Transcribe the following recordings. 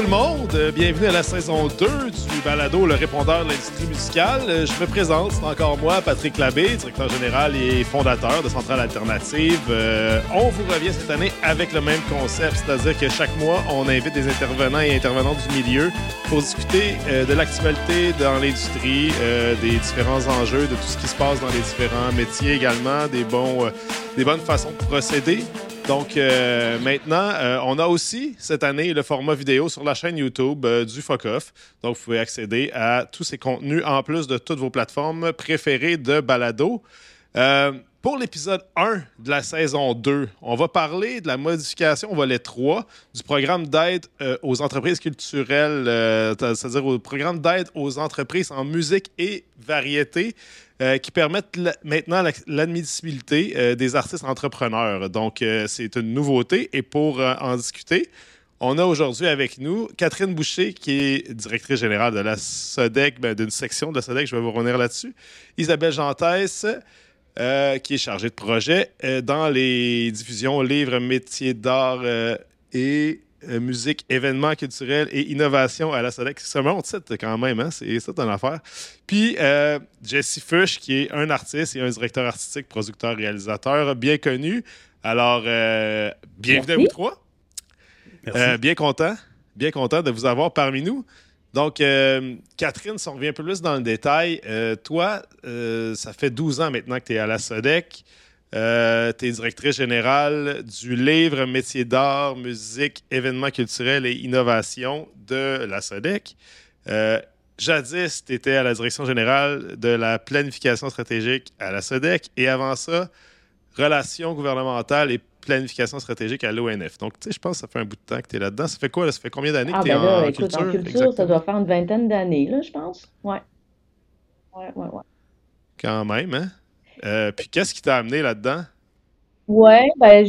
tout le monde, euh, bienvenue à la saison 2 du balado Le répondeur de l'industrie musicale. Euh, je me présente, c'est encore moi, Patrick Labbé, directeur général et fondateur de Centrale Alternative. Euh, on vous revient cette année avec le même concept, c'est-à-dire que chaque mois, on invite des intervenants et intervenantes du milieu pour discuter de l'actualité dans l'industrie, des différents enjeux, de tout ce qui se passe dans les différents métiers également, des, bons, des bonnes façons de procéder. Donc euh, maintenant, euh, on a aussi cette année le format vidéo sur la chaîne YouTube euh, du Fuck Off. Donc vous pouvez accéder à tous ces contenus en plus de toutes vos plateformes préférées de balado. pour l'épisode 1 de la saison 2, on va parler de la modification volet 3 du programme d'aide aux entreprises culturelles, c'est-à-dire au programme d'aide aux entreprises en musique et variété. Euh, qui permettent maintenant l'admissibilité euh, des artistes entrepreneurs. Donc, euh, c'est une nouveauté. Et pour en discuter, on a aujourd'hui avec nous Catherine Boucher, qui est directrice générale de la SODEC, ben, d'une section de la SODEC, je vais vous revenir là-dessus. Isabelle Gentès, qui est chargée de projet dans les diffusions livres, métiers d'art et musique, événements culturels et innovation à la SODEC. C'est un bon titre quand même, hein? c'est ça ton affaire. Puis euh, Jesse Fush, qui est un artiste et un directeur artistique, producteur, réalisateur bien connu. Alors, euh, bienvenue à vous trois. Merci. bien content, bien content de vous avoir parmi nous. Donc, Catherine, si on revient un peu plus dans le détail, toi, ça fait 12 ans maintenant que tu es à la SODEC. Euh, tu es directrice générale du livre Métiers d'art, musique, événements culturels et innovation de la SODEC. Euh, jadis, tu étais à la direction générale de la planification stratégique à la SODEC et avant ça, relations gouvernementales et planification stratégique à l'ONF. Donc, tu sais, je pense que ça fait un bout de temps que tu es là-dedans. Ça fait quoi? Ça fait combien d'années que ah, tu es ben en, écoute, culture? En culture, ça doit faire une vingtaine d'années, là, je pense. Ouais. Ouais, ouais, ouais. Quand même, hein? Euh, puis qu'est-ce qui t'a amené là-dedans? Ouais, ben,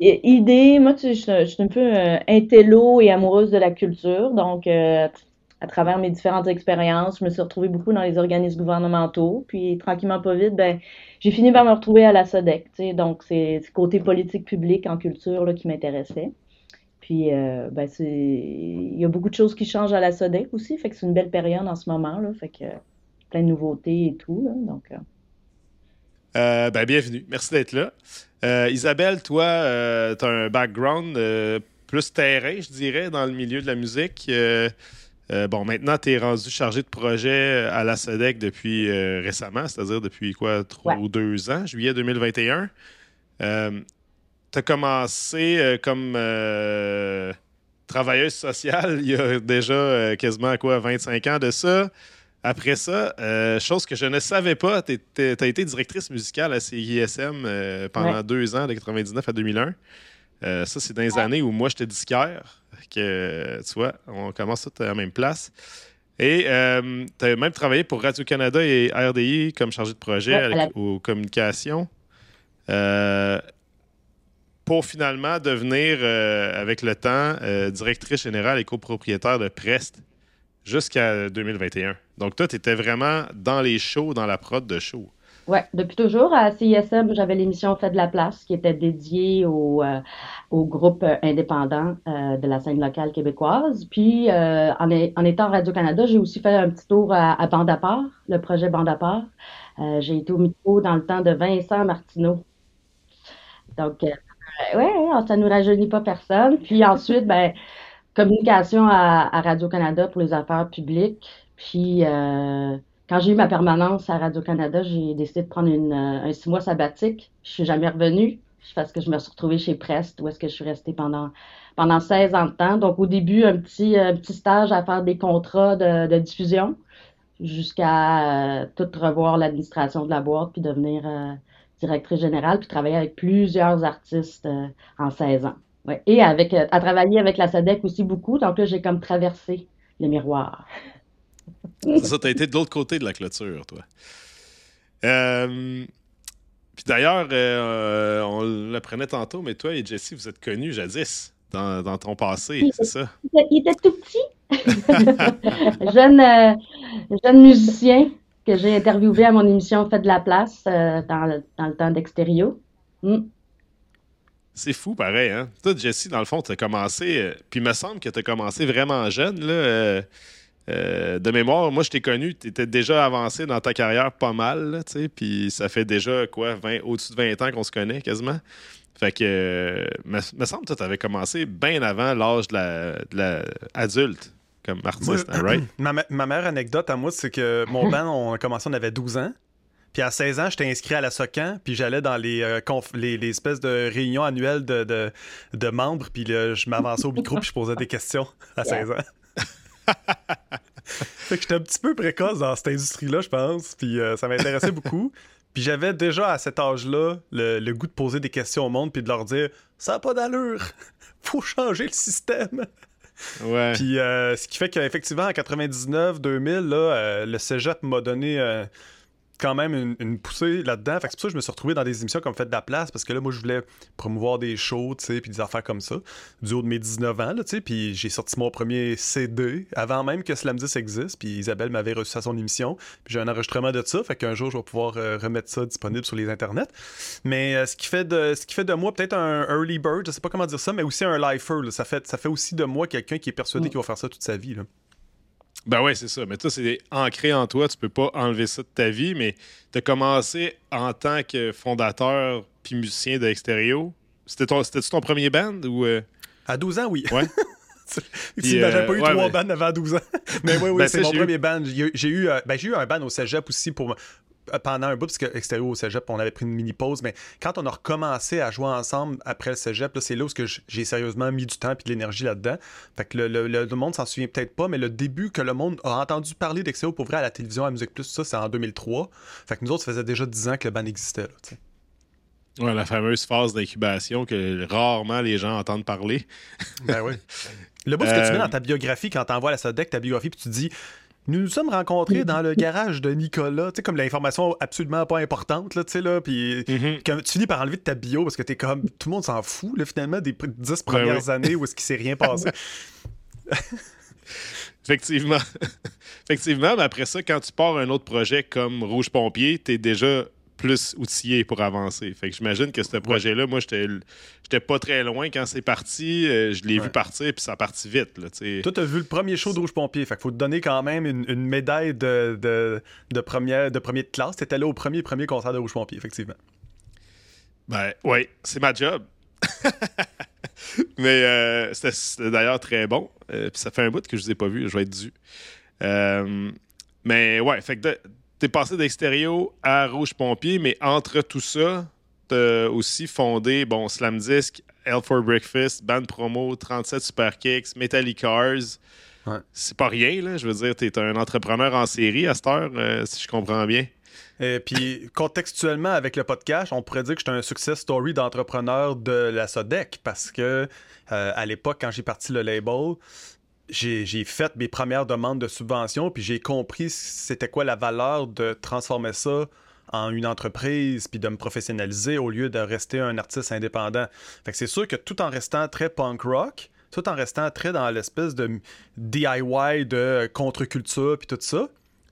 idée, moi, tu sais, je, suis un peu euh, intello et amoureuse de la culture. Donc, euh, à travers mes différentes expériences, je me suis retrouvée beaucoup dans les organismes gouvernementaux. Puis, tranquillement, pas vite, ben, j'ai fini par me retrouver à la SODEC. Tu sais, donc, c'est le côté politique publique en culture là, qui m'intéressait. Puis, ben, c'est, il y a beaucoup de choses qui changent à la SODEC aussi. Fait que c'est une belle période en ce moment. Là, fait que plein de nouveautés et tout. Là, donc, euh, ben, bienvenue. Merci d'être là. Euh, Isabelle, toi, euh, tu as un background plus terrain, je dirais, dans le milieu de la musique. bon, maintenant, tu es rendu chargé de projet à la SEDEC depuis récemment, c'est-à-dire depuis quoi, trois ou deux ans, juillet 2021. tu as commencé comme travailleuse sociale il y a déjà quasiment quoi, 25 ans de ça. Après ça, euh, chose que je ne savais pas, tu as été directrice musicale à CISM euh, pendant deux ans, de 99 à 2001. Euh, ça, c'est dans les années où moi, j'étais disquaire. Que, tu vois, on commence tout à la même place. Et tu as même travaillé pour Radio-Canada et RDI comme chargé de projet aux communications. pour finalement devenir, avec le temps, directrice générale et copropriétaire de Prest jusqu'à 2021. Donc, toi, tu étais vraiment dans les shows, dans la prod de shows. Oui, depuis toujours. À CISM, j'avais l'émission Fait de la place qui était dédiée au, euh, groupe indépendant euh, de la scène locale québécoise. Puis, euh, en, étant Radio-Canada, j'ai aussi fait un petit tour à, à Bande à part, le projet Bande à part. j'ai été au micro dans le temps de Vincent Martineau. Donc, ouais, ça ne nous rajeunit pas personne. Puis ensuite, ben, communication à, Radio-Canada pour les affaires publiques. Puis, euh, quand j'ai eu ma permanence à Radio-Canada, j'ai décidé de prendre une, euh, un six mois sabbatique. Je suis jamais revenue parce que je me suis retrouvée chez Prest, où est-ce que je suis restée pendant, pendant 16 ans de temps. Donc, au début, un petit, petit stage à faire des contrats de, diffusion jusqu'à euh, tout revoir l'administration de la boîte puis devenir directrice générale puis travailler avec plusieurs artistes en 16 ans. Ouais. Et avec, euh, à travailler avec la SADEC aussi beaucoup. Donc là, j'ai comme traversé le miroir. C'est ça, tu as été de l'autre côté de la clôture, toi. Euh, puis d'ailleurs, euh, on l'apprenait tantôt, mais toi et Jessie, vous êtes connus jadis dans, dans ton passé, c'est ça? Il était, tout petit. jeune, jeune musicien que j'ai interviewé à mon émission Fait de la place dans, dans, le temps d'Extérieur. Hmm. C'est fou, pareil. Hein? Toi, Jesse, dans le fond, tu as commencé. Euh, puis il me semble que tu as commencé vraiment jeune. Là, euh, euh, de mémoire, moi, je t'ai connu, tu étais déjà avancé dans ta carrière pas mal. Puis ça fait déjà, quoi, au-dessus de 20 ans qu'on se connaît quasiment. Fait que, me, me semble que tu avais commencé bien avant l'âge de la, adulte comme artiste, hein, right? Ma, ma, meilleure anecdote à moi, c'est que mon band, on a commencé, on avait 12 ans. Puis à 16 ans, j'étais inscrit à la SOCAN, puis j'allais dans les, euh, les, espèces de réunions annuelles de, de, membres, puis je m'avançais au micro, puis je posais des questions à 16 ans. fait que j'étais un petit peu précoce dans cette industrie-là, je pense, puis euh, ça m'intéressait beaucoup. Puis j'avais déjà à cet âge-là le, goût de poser des questions au monde, puis de leur dire Ça n'a pas d'allure, faut changer le système. Ouais. Puis euh, ce qui fait qu'effectivement, en 99-2000, là, le cégep m'a donné quand même une, poussée là-dedans. Fait que c'est pour ça que je me suis retrouvé dans des émissions comme Faites de la place, parce que là, moi, je voulais promouvoir des shows, tu sais, puis des affaires comme ça, du haut de mes 19 ans, tu sais, puis j'ai sorti mon premier CD avant même que Slam 10 existe, puis Isabelle m'avait reçu à son émission, puis j'ai un enregistrement de ça, fait qu'un jour, je vais pouvoir euh, remettre ça disponible sur les internets. Mais euh, ce, qui fait de, ce qui fait de moi peut-être un early bird, je sais pas comment dire ça, mais aussi un lifer, ça, fait, ça fait aussi de moi quelqu'un qui est persuadé mm. qu'il va faire ça toute sa vie, là. Ben ouais, c'est ça. Mais toi, c'est ancré en toi. Tu peux pas enlever ça de ta vie. Mais tu as commencé en tant que fondateur puis musicien de C'était ton, ton premier band ou. Euh? À 12 ans, oui. Ouais. si j'avais pas eu trois bands avant 12 ans. mais oui, oui, ben, c'est mon premier band. J'ai eu, euh, ben, eu un band au cégep aussi pour, pendant un bout, parce que extérieur au cégep, on avait pris une mini pause, mais quand on a recommencé à jouer ensemble après le cégep, c'est là où j'ai sérieusement mis du temps et de l'énergie là-dedans. Fait que le, le, le monde s'en souvient peut-être pas, mais le début que le monde a entendu parler d'Extérieur pour vrai à la télévision, à Musique Plus, ça, c'est en 2003. Fait que nous autres, ça faisait déjà 10 ans que le band existait. Là, ouais, la fameuse phase d'incubation que rarement les gens entendent parler. ben oui. Le bout, ce que tu mets dans ta biographie quand t'envoies la SODEC, ta biographie, puis tu dis nous nous sommes rencontrés dans le garage de Nicolas, tu sais, comme l'information absolument pas importante, là, tu sais, là, puis mm-hmm. tu finis par enlever de ta bio parce que t'es comme, tout le monde s'en fout, là, finalement, des dix premières années où est-ce qu'il s'est rien passé. Effectivement. Effectivement, mais après ça, quand tu pars un autre projet comme Rouge Pompier, t'es déjà plus outillé pour avancer. Fait que j'imagine que ce projet-là, moi, j'étais pas très loin quand c'est parti. Euh, je l'ai vu partir, puis ça a parti vite. Là, Toi, t'as vu le premier show de Rouge Pompier. Fait qu'il faut te donner quand même une, médaille de, de, première, de premier de classe. T'étais là au premier, premier concert de Rouge Pompier, effectivement. Ben, oui, c'est ma job. Mais euh, c'était d'ailleurs très bon. Euh, puis ça fait un bout que je vous ai pas vu. Je vais être dû. mais ouais, fait que t'es passé d'extérieur à Rouge Pompier, mais entre tout ça, t'as aussi fondé, bon, Slam Disc, L for Breakfast, Band Promo, 37 Super Kicks, Metallic Cars. C'est pas rien, là. Je veux dire, t'es un entrepreneur en série à cette heure, euh, si je comprends bien. Et puis, contextuellement, avec le podcast, on pourrait dire que j'étais un success story d'entrepreneur de la Sodec parce que euh, à l'époque, quand j'ai parti le label, j'ai fait mes premières demandes de subvention, puis j'ai compris c'était quoi la valeur de transformer ça en une entreprise, puis de me professionnaliser au lieu de rester un artiste indépendant. C'est sûr que tout en restant très punk rock, tout en restant très dans l'espèce de DIY de contre-culture, puis tout ça,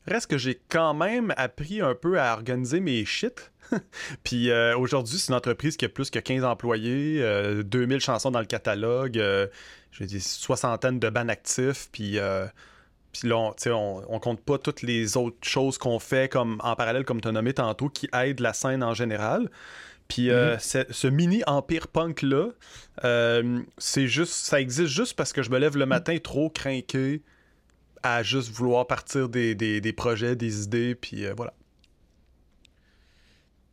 reste que j'ai quand même appris un peu à organiser mes shit. puis euh, aujourd'hui, c'est une entreprise qui a plus que 15 employés, 2000 euh, chansons dans le catalogue, euh, j'ai dit soixantaine de bands actifs, puis, puis là, on, on, compte pas toutes les autres choses qu'on fait comme en parallèle, comme tu as nommé tantôt, qui aident la scène en général. Puis euh, mhm. ce mini empire punk là, euh, c'est juste, ça existe juste parce que je me lève le matin trop craqué à juste vouloir partir des, des, projets, des idées, puis voilà.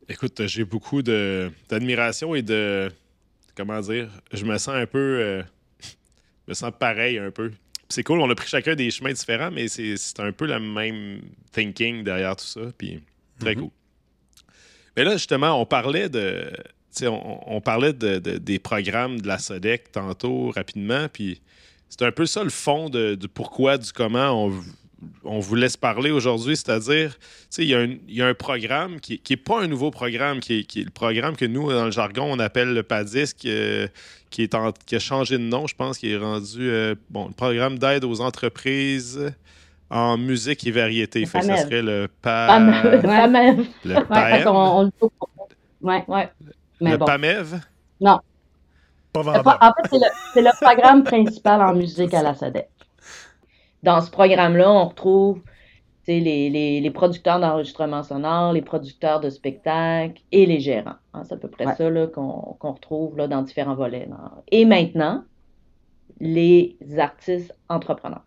Écoute, j'ai beaucoup d'admiration et de comment dire, je me sens un peu me sens pareil un peu. C'est cool, on a pris chacun des chemins différents, mais c'est un peu le même thinking derrière tout ça. Puis très mhm. cool. Mais là, justement, on parlait de. On, on, parlait de, des programmes de la SODEC tantôt rapidement, puis c'est un peu ça le fond de, pourquoi, du comment on, on vous laisse parler aujourd'hui, c'est-à-dire, il y, a un programme qui n'est pas un nouveau programme, qui est, le programme que nous, dans le jargon, on appelle le PADISC, euh, qui, est qui a changé de nom, je pense, qui est rendu, euh, bon, le programme d'aide aux entreprises en musique et variété. ça serait le PAMEV. Le PAMEV. Ouais, ouais. le PAMEV? Non. Pas vendable. En fait, c'est le, programme principal en musique à la SODEC. Dans ce programme-là, on retrouve les, les, producteurs d'enregistrement sonore, les producteurs de spectacles et les gérants. Hein, c'est à peu près ça qu'on retrouve là, dans différents volets. Et maintenant, les artistes entrepreneurs.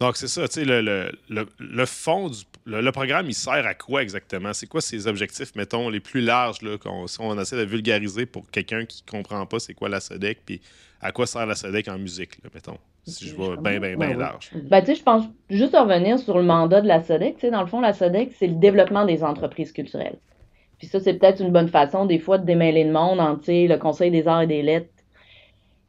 Donc, c'est ça, tu sais, le, le, le, fond du le, programme, il sert à quoi exactement? C'est quoi ses objectifs, mettons, les plus larges, là, si on essaie de vulgariser pour quelqu'un qui ne comprend pas c'est quoi la SODEC, puis à quoi sert la SODEC en musique, là, mettons, si je vois bien, bien, bien large. Ben, tu sais, je pense juste revenir sur le mandat de la SODEC. Tu sais, dans le fond, la SODEC, c'est le développement des entreprises culturelles. Puis ça, c'est peut-être une bonne façon, des fois, de démêler le monde entre, le Conseil des arts et des lettres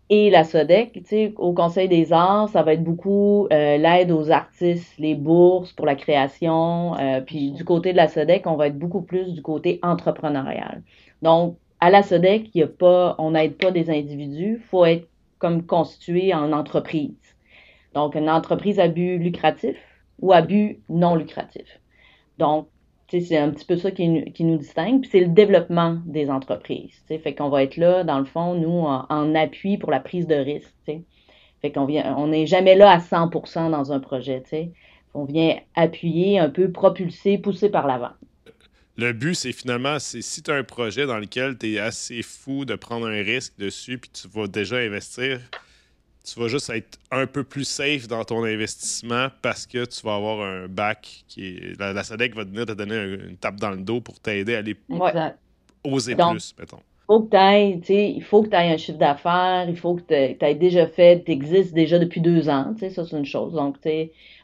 et la SODEC, au Conseil des arts, ça va être beaucoup euh, l'aide aux artistes, les bourses pour la création. Euh, puis du côté de la SODEC, on va être beaucoup plus du côté entrepreneurial. Donc, à la SODEC, y a pas, on n'aide pas des individus, faut être comme constitué en entreprise. Donc, une entreprise à but lucratif ou à but non lucratif. Donc, c'est un petit peu ça qui, nous distingue. Puis c'est le développement des entreprises. Fait qu'on va être là, dans le fond, nous, en, appui pour la prise de risque. Fait qu'on vient, on n'est jamais là à 100% dans un projet. On vient appuyer, un peu propulser, pousser par l'avant. Le but, c'est finalement, c'est si tu as un projet dans lequel tu es assez fou de prendre un risque dessus, puis tu vas déjà investir, tu vas juste être un peu plus safe dans ton investissement parce que tu vas avoir un bac qui est. La, SADEC va venir te donner une tape dans le dos pour t'aider à aller oser plus, mettons. Faut que il faut que tu aies un chiffre d'affaires, il faut que tu aies déjà fait, tu existes déjà depuis deux ans, ça c'est une chose. Donc,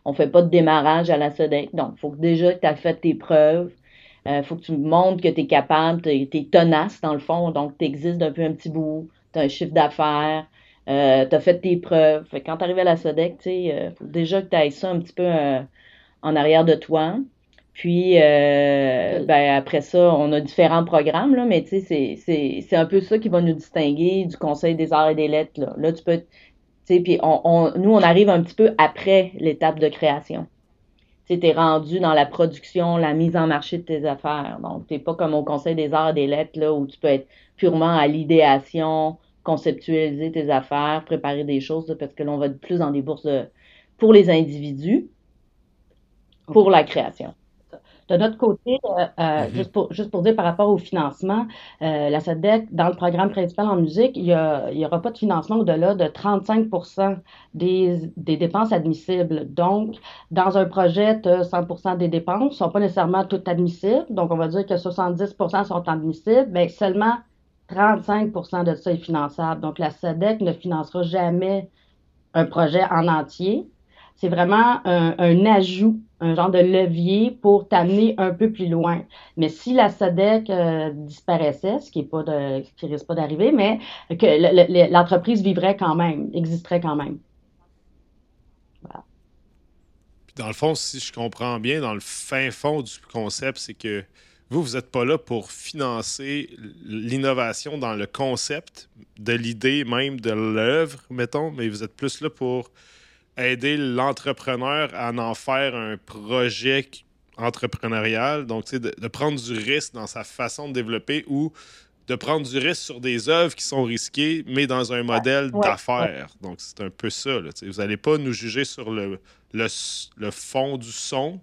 on ne fait pas de démarrage à la SADEC. Donc, il faut que déjà tu as fait tes preuves. Il euh, faut que tu montres que tu es capable, tu es, tenace dans le fond, donc tu existes d'un peu un petit bout, tu as un chiffre d'affaires, euh, tu as fait tes preuves. quand tu arrives à la SODEC, il euh, faut déjà que tu ailles ça un petit peu euh, en arrière de toi. Puis ben, après ça, on a différents programmes, là, mais c'est un peu ça qui va nous distinguer du Conseil des arts et des lettres. Là, là tu peux. Puis on, nous, on arrive un petit peu après l'étape de création. Tu es rendu dans la production, la mise en marché de tes affaires. Donc, tu n'es pas comme au Conseil des arts et des lettres, là, où tu peux être purement à l'idéation, conceptualiser tes affaires, préparer des choses, parce que l'on va être plus dans des bourses pour les individus, pour la création. De notre côté, euh, euh, mm-hmm. juste, pour, juste pour dire par rapport au financement, euh, la SEDEC, dans le programme principal en musique, il n'y aura pas de financement au-delà de 35 des, des, dépenses admissibles. Donc, dans un projet, 100% des dépenses ne sont pas nécessairement toutes admissibles. Donc, on va dire que 70% sont admissibles, mais seulement 35% de ça est finançable. Donc, la SEDEC ne financera jamais un projet en entier. C'est vraiment un, ajout, un genre de levier pour t'amener un peu plus loin. Mais si la SEDEC euh, disparaissait, ce qui est pas de, qui risque pas d'arriver, mais que l'entreprise vivrait quand même, existerait quand même. Puis dans le fond, si je comprends bien, dans le fin fond du concept, c'est que vous, vous n'êtes pas là pour financer l'innovation dans le concept de l'idée même de l'œuvre, mettons, mais vous êtes plus là pour aider l'entrepreneur à en faire un projet entrepreneurial, donc de, de prendre du risque dans sa façon de développer ou de prendre du risque sur des œuvres qui sont risquées, mais dans un modèle d'affaires. Donc, c'est un peu ça. vous n'allez pas nous juger sur le, le, le fond du son,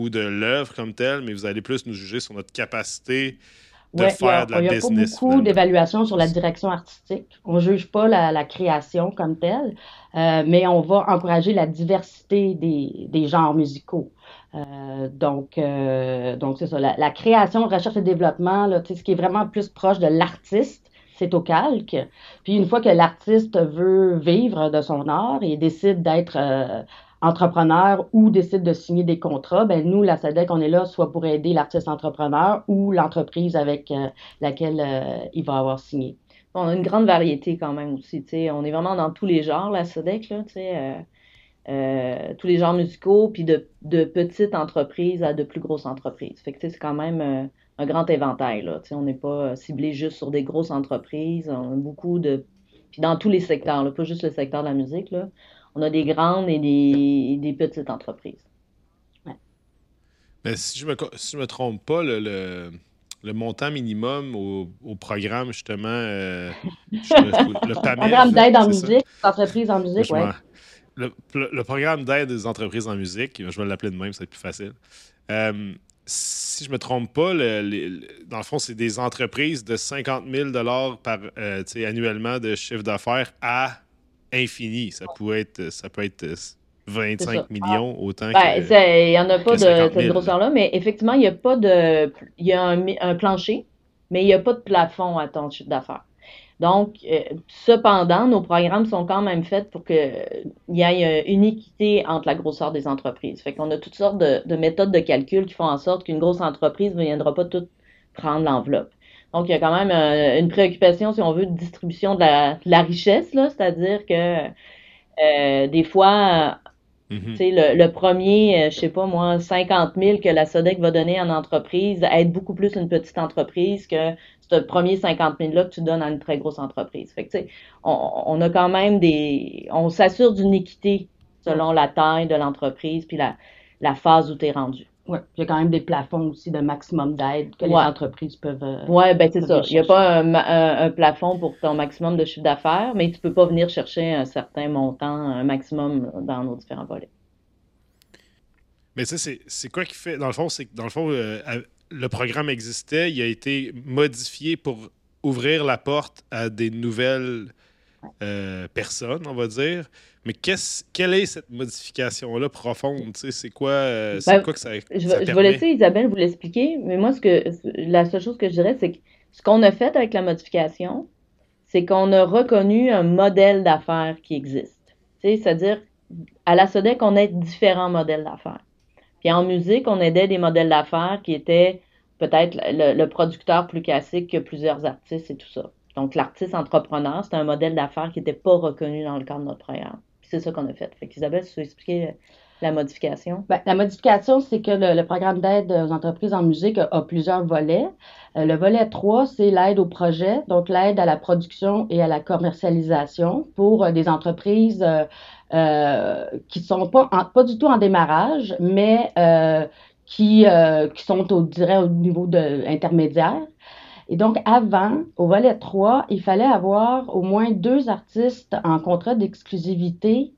ou de l'œuvre comme telle, mais vous allez plus nous juger sur notre capacité de faire de la business. Il n'y a pas beaucoup d'évaluation sur la direction artistique. On ne juge pas la, création comme telle, euh, mais on va encourager la diversité des, des genres musicaux. Euh, donc, euh, donc c'est ça. La, création, recherche et développement, là, ce qui est vraiment plus proche de l'artiste, c'est au calque. Puis une fois que l'artiste veut vivre de son art et décide d'être entrepreneur ou décide de signer des contrats, ben nous, la SADEC, on est là soit pour aider l'artiste entrepreneur ou l'entreprise avec euh, laquelle euh, il va avoir signé. On a une grande variété quand même aussi. On est vraiment dans tous les genres, la SADEC, là, euh, tous les genres musicaux, puis de, de, petites entreprises à de plus grosses entreprises. Fait que c'est quand même un grand éventail. Là, on n'est pas ciblé juste sur des grosses entreprises. On a beaucoup de. Puis dans tous les secteurs, là, pas juste le secteur de la musique. Là on a des grandes et des, petites entreprises. Mais si je me, me trompe pas, le, le montant minimum au, programme, justement, euh, le programme d'aide en musique, entreprises en musique, oui. Le, programme d'aide des entreprises en musique, je vais l'appeler de même, ça va être plus facile. Euh, si je me trompe pas, dans le fond, c'est des entreprises de 50 000 par, euh, annuellement de chiffre d'affaires à infini. Ça peut être, ça peut être 25 millions autant ben, que. Il n'y en a pas de cette grosseur-là, mais effectivement, il y a pas de. Il y a un, plancher, mais il n'y a pas de plafond à ton chiffre d'affaires. Donc, euh, cependant, nos programmes sont quand même faits pour qu'il y ait une équité entre la grosseur des entreprises. Fait qu'on a toutes sortes de, méthodes de calcul qui font en sorte qu'une grosse entreprise ne viendra pas tout prendre l'enveloppe. Donc, il y a quand même euh, une préoccupation, si on veut, de distribution de la, de la richesse, là, c'est-à-dire que euh, des fois, Mhm. Le, le, premier, euh, je sais pas moi, 50 000 que la SODEC va donner en entreprise aide beaucoup plus une petite entreprise que ce premier 50 000 là que tu donnes à une très grosse entreprise. Fait que, on, on a quand même des, on s'assure d'une équité selon la taille de l'entreprise puis la, la phase où tu es rendu. Oui, il y a quand même des plafonds aussi de maximum d'aide que les entreprises peuvent. Euh, oui, ben c'est ça. Il n'y a pas un, plafond pour ton maximum de chiffre d'affaires, mais tu ne peux pas venir chercher un certain montant, un maximum dans nos différents volets. Mais ça, c'est quoi qui fait. Dans le fond, c'est que dans le fond, euh, le programme existait, il a été modifié pour ouvrir la porte à des nouvelles euh, personnes, on va dire. Mais quelle est cette modification-là profonde? C'est quoi, euh, ben, quoi que ça, je, je vais laisser Isabelle vous l'expliquer, mais moi, ce que la seule chose que je dirais, c'est que ce qu'on a fait avec la modification, c'est qu'on a reconnu un modèle d'affaires qui existe. C'est-à-dire, à la SODEC, on a différents modèles d'affaires. Puis en musique, on aidait des modèles d'affaires qui étaient peut-être le, producteur plus classique que plusieurs artistes et tout ça. Donc, l'artiste entrepreneur, c'était un modèle d'affaires qui n'était pas reconnu dans le cadre de notre programme c'est ça qu'on a fait. Fait qu'Isabelle, tu peux expliquer euh, la modification? Ben, la modification, c'est que le, programme d'aide aux entreprises en musique a, plusieurs volets. Euh, le volet 3, c'est l'aide au projet, donc l'aide à la production et à la commercialisation pour euh, des entreprises euh, qui sont pas, pas du tout en démarrage, mais qui, qui sont, au, dirais, au niveau de, intermédiaire. Et donc, avant, au volet 3, il fallait avoir au moins deux artistes en contrat d'exclusivité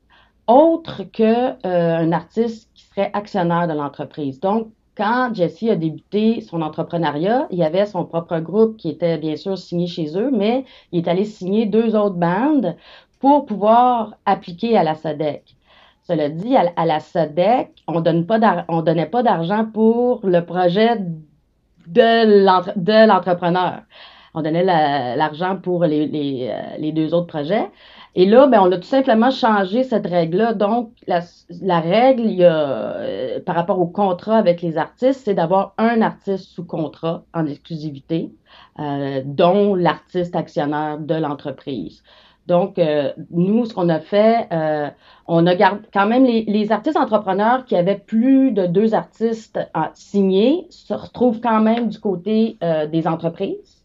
autre qu'un euh, artiste qui serait actionnaire de l'entreprise. Donc, quand Jesse a débuté son entrepreneuriat, il y avait son propre groupe qui était bien sûr signé chez eux, mais il est allé signer deux autres bandes pour pouvoir appliquer à la SODEC. Cela dit, à, la SODEC, on ne donnait pas d'argent pour le projet de l'entrepreneur. On donnait l'argent pour les, euh, les, deux autres projets. Et là, ben, on a tout simplement changé cette règle-là. Donc, la, la règle, il y a, euh, par rapport au contrat avec les artistes, c'est d'avoir un artiste sous contrat en exclusivité, euh, dont l'artiste actionnaire de l'entreprise. Donc, euh, nous, ce qu'on a fait, euh, on a gardé quand même les, artistes entrepreneurs qui avaient plus de deux artistes signés se retrouvent quand même du côté euh, des entreprises.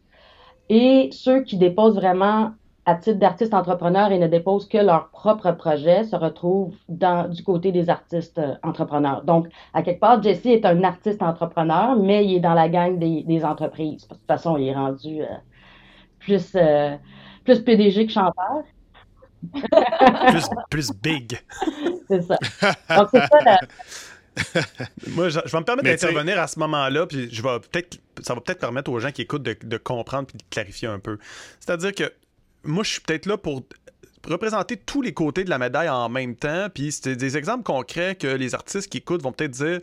Et ceux qui déposent vraiment à titre d'artistes entrepreneurs et ne déposent que leur propre projet se retrouvent du côté des artistes entrepreneurs. Donc, à quelque part, Jesse est un artiste entrepreneur, mais il est dans la gang des entreprises. de toute façon, il est rendu plus plus PDG que chanteur. plus, big. C'est ça. Donc, c'est ça la... Moi, je, vais me permettre d'intervenir à ce moment-là, puis je vais peut-être, ça va peut-être permettre aux gens qui écoutent de, comprendre puis de clarifier un peu. C'est-à-dire que moi, je suis peut-être là pour représenter tous les côtés de la médaille en même temps, puis c'est des exemples concrets que les artistes qui écoutent vont peut-être dire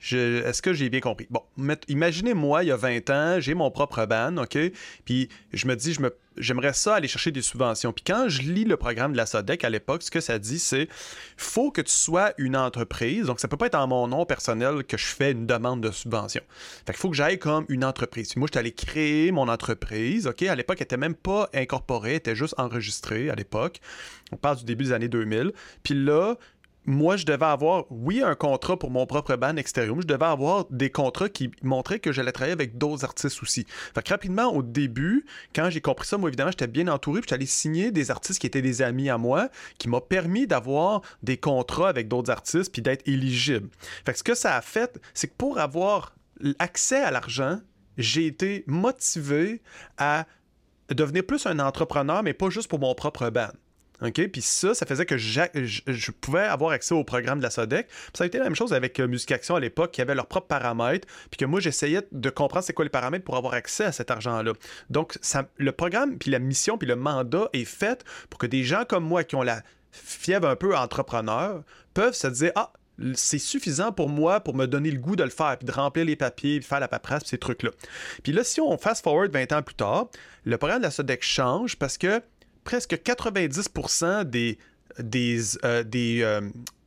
est-ce que j'ai bien compris? Bon, imaginez-moi, il y a 20 ans, j'ai mon propre ban, OK? Puis je me dis, j'aimerais ça aller chercher des subventions. Puis quand je lis le programme de la SODEC à l'époque, ce que ça dit, c'est faut que tu sois une entreprise. Donc, ça peut pas être en mon nom personnel que je fais une demande de subvention. Fait qu'il faut que j'aille comme une entreprise. Puis moi, j'étais allé créer mon entreprise, OK? À l'époque, elle était même pas incorporée, elle était juste enregistrée à l'époque. On parle du début des années 2000. Puis là, moi, je devais avoir, oui, un contrat pour mon propre band extérieur, mais je devais avoir des contrats qui montraient que j'allais travailler avec d'autres artistes aussi. Fait que rapidement, au début, quand j'ai compris ça, moi, évidemment, j'étais bien entouré, puis j'allais signer des artistes qui étaient des amis à moi, qui m'ont permis d'avoir des contrats avec d'autres artistes, puis d'être éligible. Fait que ce que ça a fait, c'est que pour avoir accès à l'argent, j'ai été motivé à devenir plus un entrepreneur, mais pas juste pour mon propre band. OK? Puis ça, ça faisait que je, pouvais avoir accès au programme de la SODEC. Puis ça a été la même chose avec euh, Musique Action à l'époque, qui avait leurs propres paramètres, puis que moi, j'essayais de comprendre c'est quoi les paramètres pour avoir accès à cet argent-là. Donc, le programme, puis la mission, puis le mandat est fait pour que des gens comme moi qui ont la fièvre un peu entrepreneur peuvent se dire Ah, c'est suffisant pour moi pour me donner le goût de le faire, puis de remplir les papiers, puis faire la paperasse, ces trucs-là. Puis là, si on fast forward 20 ans plus tard, le programme de la SODEC change parce que presque 90% des, euh, des, euh,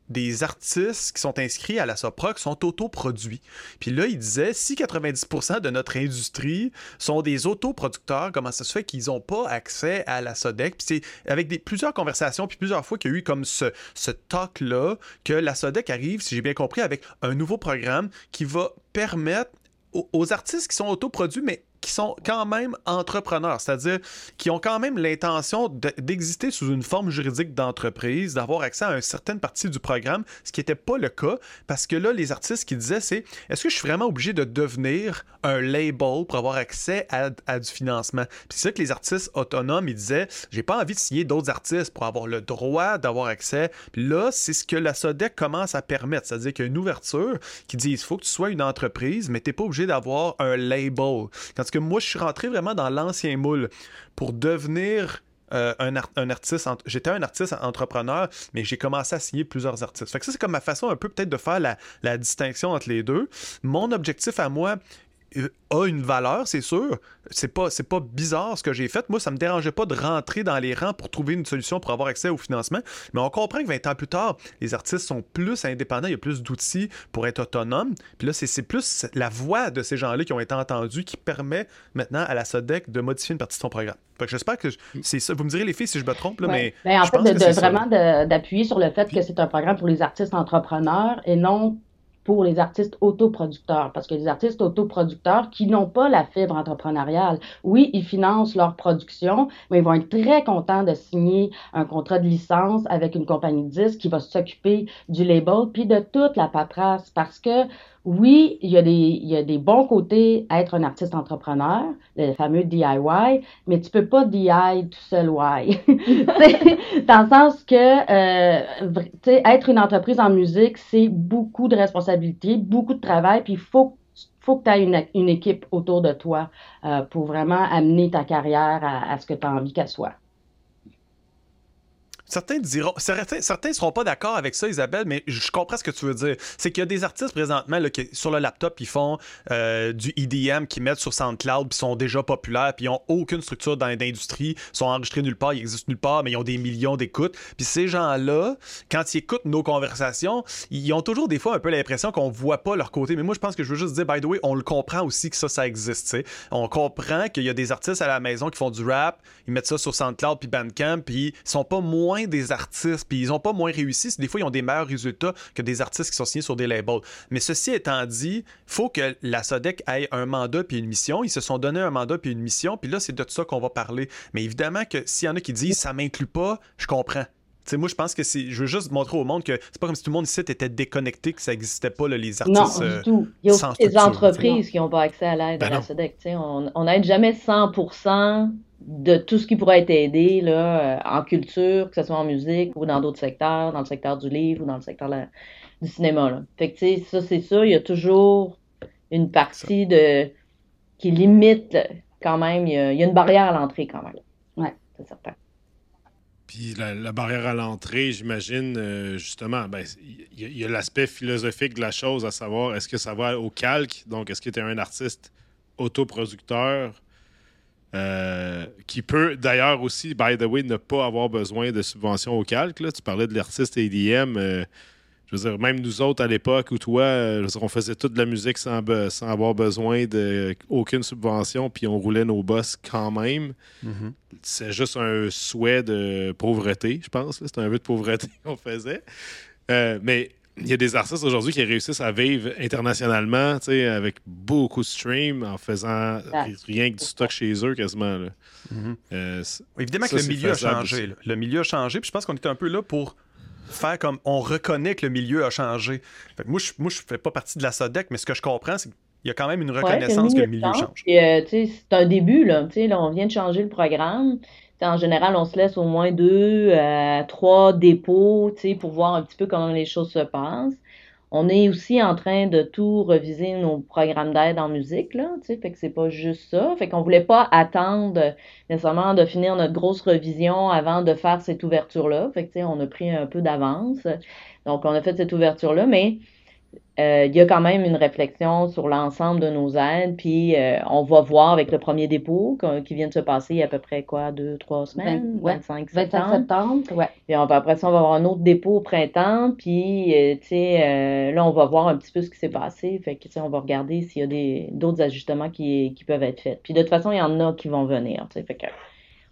des artistes qui sont inscrits à la SOPROC sont autoproduits. Puis là, il disait, si 90% de notre industrie sont des autoproducteurs, comment ça se fait qu'ils n'ont pas accès à la SODEC? Puis c'est avec plusieurs conversations, puis plusieurs fois qu'il y a eu comme ce, ce talk-là, que la SODEC arrive, si j'ai bien compris, avec un nouveau programme qui va permettre aux artistes qui sont autoproduits, mais qui sont quand même entrepreneurs, c'est-à-dire qui ont quand même l'intention d'exister sous une forme juridique d'entreprise, d'avoir accès à une certaine partie du programme, ce qui n'était pas le cas, parce que là, les artistes qui disaient, c'est est-ce que je suis vraiment obligé de devenir un label pour avoir accès à, du financement? Puis c'est ça que les artistes autonomes, ils disaient, j'ai pas envie de signer d'autres artistes pour avoir le droit d'avoir accès. Là, c'est ce que la SODEC commence à permettre, c'est-à-dire qu'il y a une ouverture qui dit, il faut que tu sois une entreprise, mais tu n'es pas obligé d'avoir un label. Quand parce que moi, je suis rentré vraiment dans l'ancien moule pour devenir euh, un, artiste. J'étais un artiste entrepreneur, mais j'ai commencé à signer plusieurs artistes. Fait que ça, c'est comme ma façon un peu peut-être de faire la, distinction entre les deux. Mon objectif à moi, a une valeur, c'est sûr. C'est pas, c'est pas bizarre ce que j'ai fait. Moi, ça me dérangeait pas de rentrer dans les rangs pour trouver une solution pour avoir accès au financement. Mais on comprend que 20 ans plus tard, les artistes sont plus indépendants, il y a plus d'outils pour être autonomes. Puis là, c'est, plus la voix de ces gens-là qui ont été entendus qui permet maintenant à la SODEC de modifier une partie de son programme. Fait que j'espère que c'est ça. Vous me direz les filles si je me trompe, là, mais. Ben, en fait, de, vraiment d'appuyer sur le fait que c'est un programme pour les artistes entrepreneurs et non pour les artistes autoproducteurs, parce que les artistes autoproducteurs qui n'ont pas la fibre entrepreneuriale, oui, ils financent leur production, mais ils vont être très contents de signer un contrat de licence avec une compagnie de disques qui va s'occuper du label puis de toute la paperasse, parce que oui, il y, a des, il y a des bons côtés à être un artiste entrepreneur, le fameux DIY, mais tu peux pas DIY tout seul why. dans le sens que euh, être une entreprise en musique, c'est beaucoup de responsabilités, beaucoup de travail, puis il faut faut que tu aies une, une, équipe autour de toi euh, pour vraiment amener ta carrière à, à ce que tu as envie qu'elle soit. Certains diront, certains, seront pas d'accord avec ça, Isabelle, mais je comprends ce que tu veux dire. C'est qu'il y a des artistes présentement sur le laptop, ils font euh, du EDM qui mettent sur SoundCloud, puis sont déjà populaires, puis ils ont aucune structure dans l'industrie, sont enregistrés nulle part, ils existent nulle part, mais ils ont des millions d'écoutes. Puis ces gens-là, quand ils écoutent nos conversations, ils ont toujours des fois un peu l'impression qu'on voit pas leur côté. Mais moi, je pense que je veux juste dire, by the way, on le comprend aussi que ça, ça existe. On comprend qu'il y a des artistes à la maison qui font du rap, ils mettent ça sur SoundCloud puis Bandcamp, puis ils sont pas moins des artistes, puis ils ont pas moins réussi. Des fois, ils ont des meilleurs résultats que des artistes qui sont signés sur des labels. Mais ceci étant dit, faut que la SODEC ait un mandat puis une mission. Ils se sont donné un mandat puis une mission, puis là, c'est de ça qu'on va parler. Mais évidemment que s'il y en a qui disent ça m'inclut pas, je comprends. moi, je pense que c'est. Je veux juste montrer au monde que c'est pas comme si tout le monde ici était déconnecté, que ça n'existait pas, les artistes. Non, du tout. Il y a aussi des entreprises qui n'ont pas accès à l'aide ben de la SODEC. On n'aide jamais 100% de tout ce qui pourrait être aidé là, euh, en culture, que ce soit en musique ou dans d'autres secteurs, dans le secteur du livre ou dans le secteur du cinéma. Là. Fait que, tu sais, ça, c'est sûr, il y a toujours une partie de qui limite quand même, il y a, une barrière à l'entrée quand même. Ouais, c'est certain. Puis la, barrière à l'entrée, j'imagine, euh, justement, ben, il y a, l'aspect philosophique de la chose, à savoir, est-ce que ça va au calque? Donc, est-ce que tu es un artiste autoproducteur? Euh, qui peut d'ailleurs aussi, by the way, ne pas avoir besoin de subventions au calque. Tu parlais de l'artiste ADM. Euh, je veux dire, même nous autres à l'époque où toi, euh, on faisait toute la musique sans, sans avoir besoin d'aucune subvention, puis on roulait nos boss quand même. Mm-hmm. C'est juste un souhait de pauvreté, je pense. C'est un vœu de pauvreté qu'on faisait. mais il y a des artistes aujourd'hui qui réussissent à vivre internationalement, avec beaucoup de streams, en faisant rien que du stock chez eux quasiment. Mm-hmm. Euh, évidemment que le milieu a changé. Le milieu a changé, puis je pense qu'on est un peu là pour faire comme on reconnaît que le milieu a changé. moi, je, moi, je fais pas partie de la SODEC, mais ce que je comprends, c'est que il y a quand même une reconnaissance que le milieu change. Euh, c'est un début, là. là. On vient de changer le programme. En général, on se laisse au moins deux, à trois dépôts pour voir un petit peu comment les choses se passent. On est aussi en train de tout reviser nos programmes d'aide en musique, là, tu sais, fait que c'est pas juste ça. Fait qu'on voulait pas attendre nécessairement de finir notre grosse revision avant de faire cette ouverture-là. Fait que, tu sais, on a pris un peu d'avance. Donc, on a fait cette ouverture-là, mais euh, il y a quand même une réflexion sur l'ensemble de nos aides, puis euh, on va voir avec le premier dépôt qui vient de se passer il y a à peu près quoi, deux, trois semaines, 25 septembre. 25 septembre, ouais. Puis on, après ça, on va avoir un autre dépôt au printemps, puis euh, tu sais, là, on va voir un petit peu ce qui s'est passé, fait que on va regarder s'il y a des d'autres ajustements qui, qui peuvent être faits. Puis de toute façon, il y en a qui vont venir, tu sais, fait que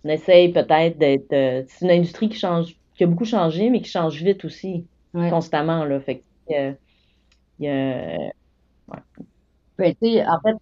on essaye peut-être d'être, c'est une industrie qui change, qui a beaucoup changé, mais qui change vite aussi, constamment, là, fait que ben, en fait,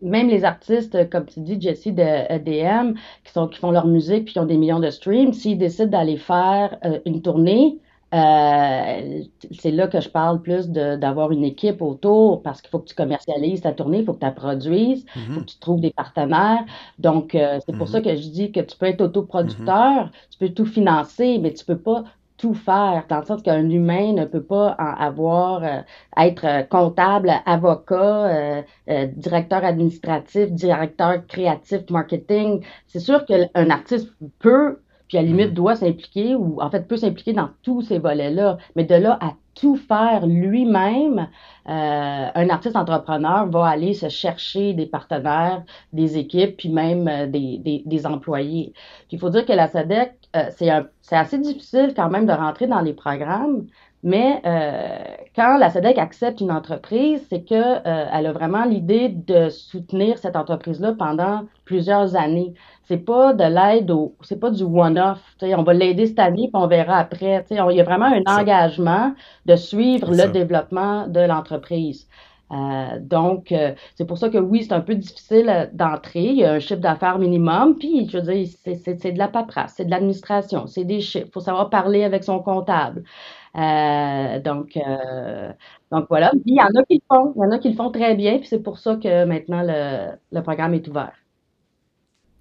même les artistes, comme tu dis, Jessie, de EDM, qui, sont, qui font leur musique puis qui ont des millions de streams, s'ils décident d'aller faire euh, une tournée, euh, c'est là que je parle plus d'avoir une équipe autour parce qu'il faut que tu commercialises ta tournée, il faut que tu la produises, il faut mm-hmm. que tu trouves des partenaires. Donc, euh, c'est pour mm-hmm. ça que je dis que tu peux être autoproducteur, mm-hmm. tu peux tout financer, mais tu peux pas tout faire, dans le sens qu'un humain ne peut pas avoir, euh, être euh, comptable, avocat, euh, directeur administratif, directeur créatif, marketing. C'est sûr qu'un artiste peut, puis à la limite mm. doit s'impliquer, ou en fait peut s'impliquer dans tous ces volets-là, mais de là à tout faire lui-même, un artiste entrepreneur va aller se chercher des partenaires, des équipes, puis même des, des, des employés. Puis il faut dire que la SEDEC, euh, c'est assez difficile quand même de rentrer dans les programmes, mais euh, quand la SEDEC accepte une entreprise, c'est qu'elle euh, a vraiment l'idée de soutenir cette entreprise-là pendant plusieurs années. C'est pas de l'aide au, c'est pas du one-off. On va l'aider cette année, puis on verra après. il y a vraiment un engagement de suivre le développement de l'entreprise. Euh, donc, euh, c'est pour ça que oui, c'est un peu difficile euh, d'entrer. Il y a un chiffre d'affaires minimum, puis je veux dire, c'est de la paperasse, c'est de l'administration, c'est des chiffres. Il faut savoir parler avec son comptable. Donc, donc voilà. il y en a qui le font, il y en a qui le font très bien, puis c'est pour ça que maintenant le, le programme est ouvert.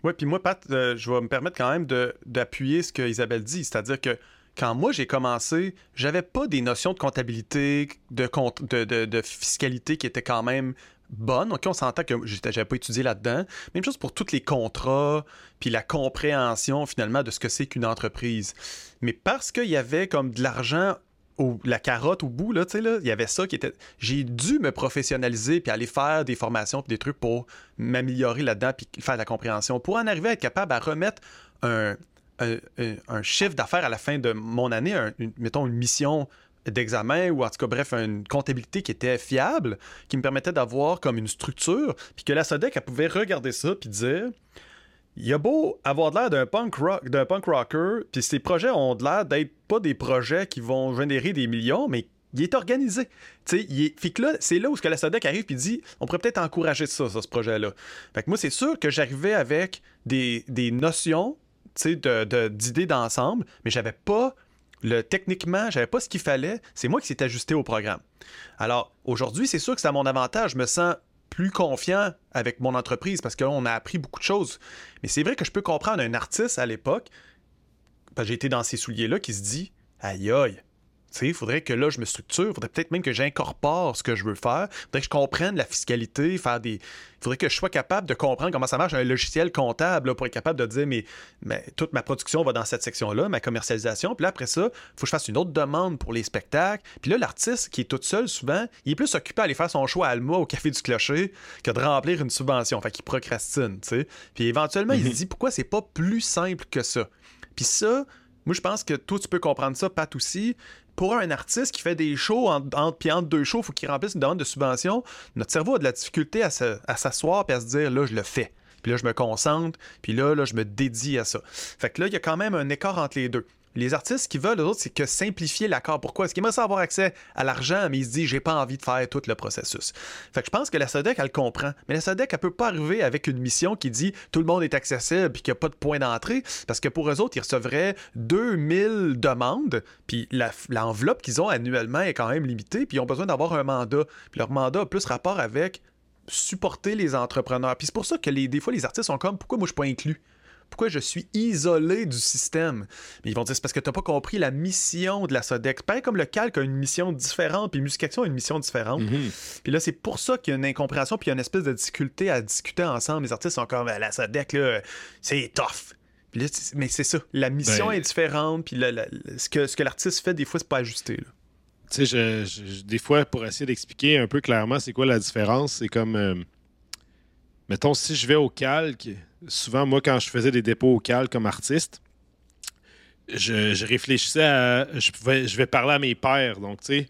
Oui, puis moi, Pat, je vais me permettre quand même d'appuyer ce que Isabelle dit, c'est-à-dire que quand moi j'ai commencé, j'avais pas des notions de comptabilité, de, de, de, fiscalité qui étaient quand même bonnes. Ok, on s'entend que j'avais pas étudié là-dedans. Même chose pour tous les contrats, puis la compréhension finalement de ce que c'est qu'une entreprise. Mais parce qu'il y avait comme de l'argent la carotte au bout, là, tu sais, là, il y avait ça qui était. J'ai dû me professionnaliser puis aller faire des formations puis des trucs pour m'améliorer là-dedans puis faire la compréhension. Pour en arriver à être capable à remettre un, un, chiffre d'affaires à la fin de mon année, mettons une mission d'examen ou en tout cas bref une comptabilité qui était fiable, qui me permettait d'avoir comme une structure, puis que la SODEC elle pouvait regarder ça puis dire il y a beau avoir l'air d'un punk rock d'un punk rocker, puis ces projets ont l'air d'être pas des projets qui vont générer des millions, mais il est organisé. Fait c'est là où que la SODEC arrive et dit on pourrait peut-être encourager ça, ce projet-là. Fait que moi, c'est sûr que j'arrivais avec des, des notions d'idées d'ensemble, mais j'avais pas le techniquement, j'avais pas ce qu'il fallait. C'est moi qui s'est ajusté au programme. Alors aujourd'hui, c'est sûr que c'est à mon avantage. Je me sens plus confiant avec mon entreprise parce que on a appris beaucoup de choses. Mais c'est vrai que je peux comprendre un artiste à l'époque, j'ai été dans ces souliers-là, qui se dit aïe aïe, il faudrait que là, je me structure. Il faudrait peut-être même que j'incorpore ce que je veux faire. Il faudrait que je comprenne la fiscalité, faire des. Il faudrait que je sois capable de comprendre comment ça marche un logiciel comptable pour être capable de dire mais, mais toute ma production va dans cette section-là, ma commercialisation. Puis là, après ça, il faut que je fasse une autre demande pour les spectacles. Puis là, l'artiste qui est tout seul, souvent, il est plus occupé à aller faire son choix à Alma au Café du Clocher que de remplir une subvention. Fait qu'il procrastine, tu sais. Puis éventuellement, il se mhm. dit pourquoi c'est pas plus simple que ça? Puis ça, moi, je pense que toi, tu peux comprendre ça, Pat aussi pour un artiste qui fait des shows entre, puis entre deux shows, il faut qu'il remplisse une demande de subvention. Notre cerveau a de la difficulté à, s'asseoir et à se dire là, je le fais. Puis là, je me concentre, puis là, là, je me dédie à ça. Fait que là, il y a quand même un écart entre les deux. Les artistes qui veulent, eux c'est que simplifier l'accord. Pourquoi? Est-ce qu'ils aimeraient avoir accès à l'argent, mais ils se disent, j'ai pas envie de faire tout le processus. Fait je pense que la SODEC, elle comprend. Mais la SODEC, elle peut pas arriver avec une mission qui dit, tout le monde est accessible, puis qu'il n'y a pas de point d'entrée, parce que pour eux autres, ils recevraient 2000 demandes, puis l'enveloppe qu'ils ont annuellement est quand même limitée, puis ils ont besoin d'avoir un mandat. Leur mandat a plus rapport avec supporter les entrepreneurs. Puis c'est pour ça que des fois, les artistes sont comme pourquoi moi je suis pas inclus? Pourquoi je suis isolé du système? Mais ils vont dire c'est parce que tu n'as pas compris la mission de la Sodex. Pareil comme le calque a une mission différente, puis Musication a une mission différente. Mhm. Puis là, c'est pour ça qu'il y a une incompréhension, puis il y a une espèce de difficulté à discuter ensemble. Les artistes sont comme la Sodex, là, c'est tough. mais c'est ça, la mission ben, est différente, puis ce que, ce que l'artiste fait, des fois, c'est pas ajusté. Tu sais, des fois, pour essayer d'expliquer un peu clairement c'est quoi la différence, c'est comme. Euh, mettons, si je vais au calque, souvent, moi, quand je faisais des dépôts au calque comme artiste, je, réfléchissais à. Je, je vais parler à mes pères. Donc, tu sais,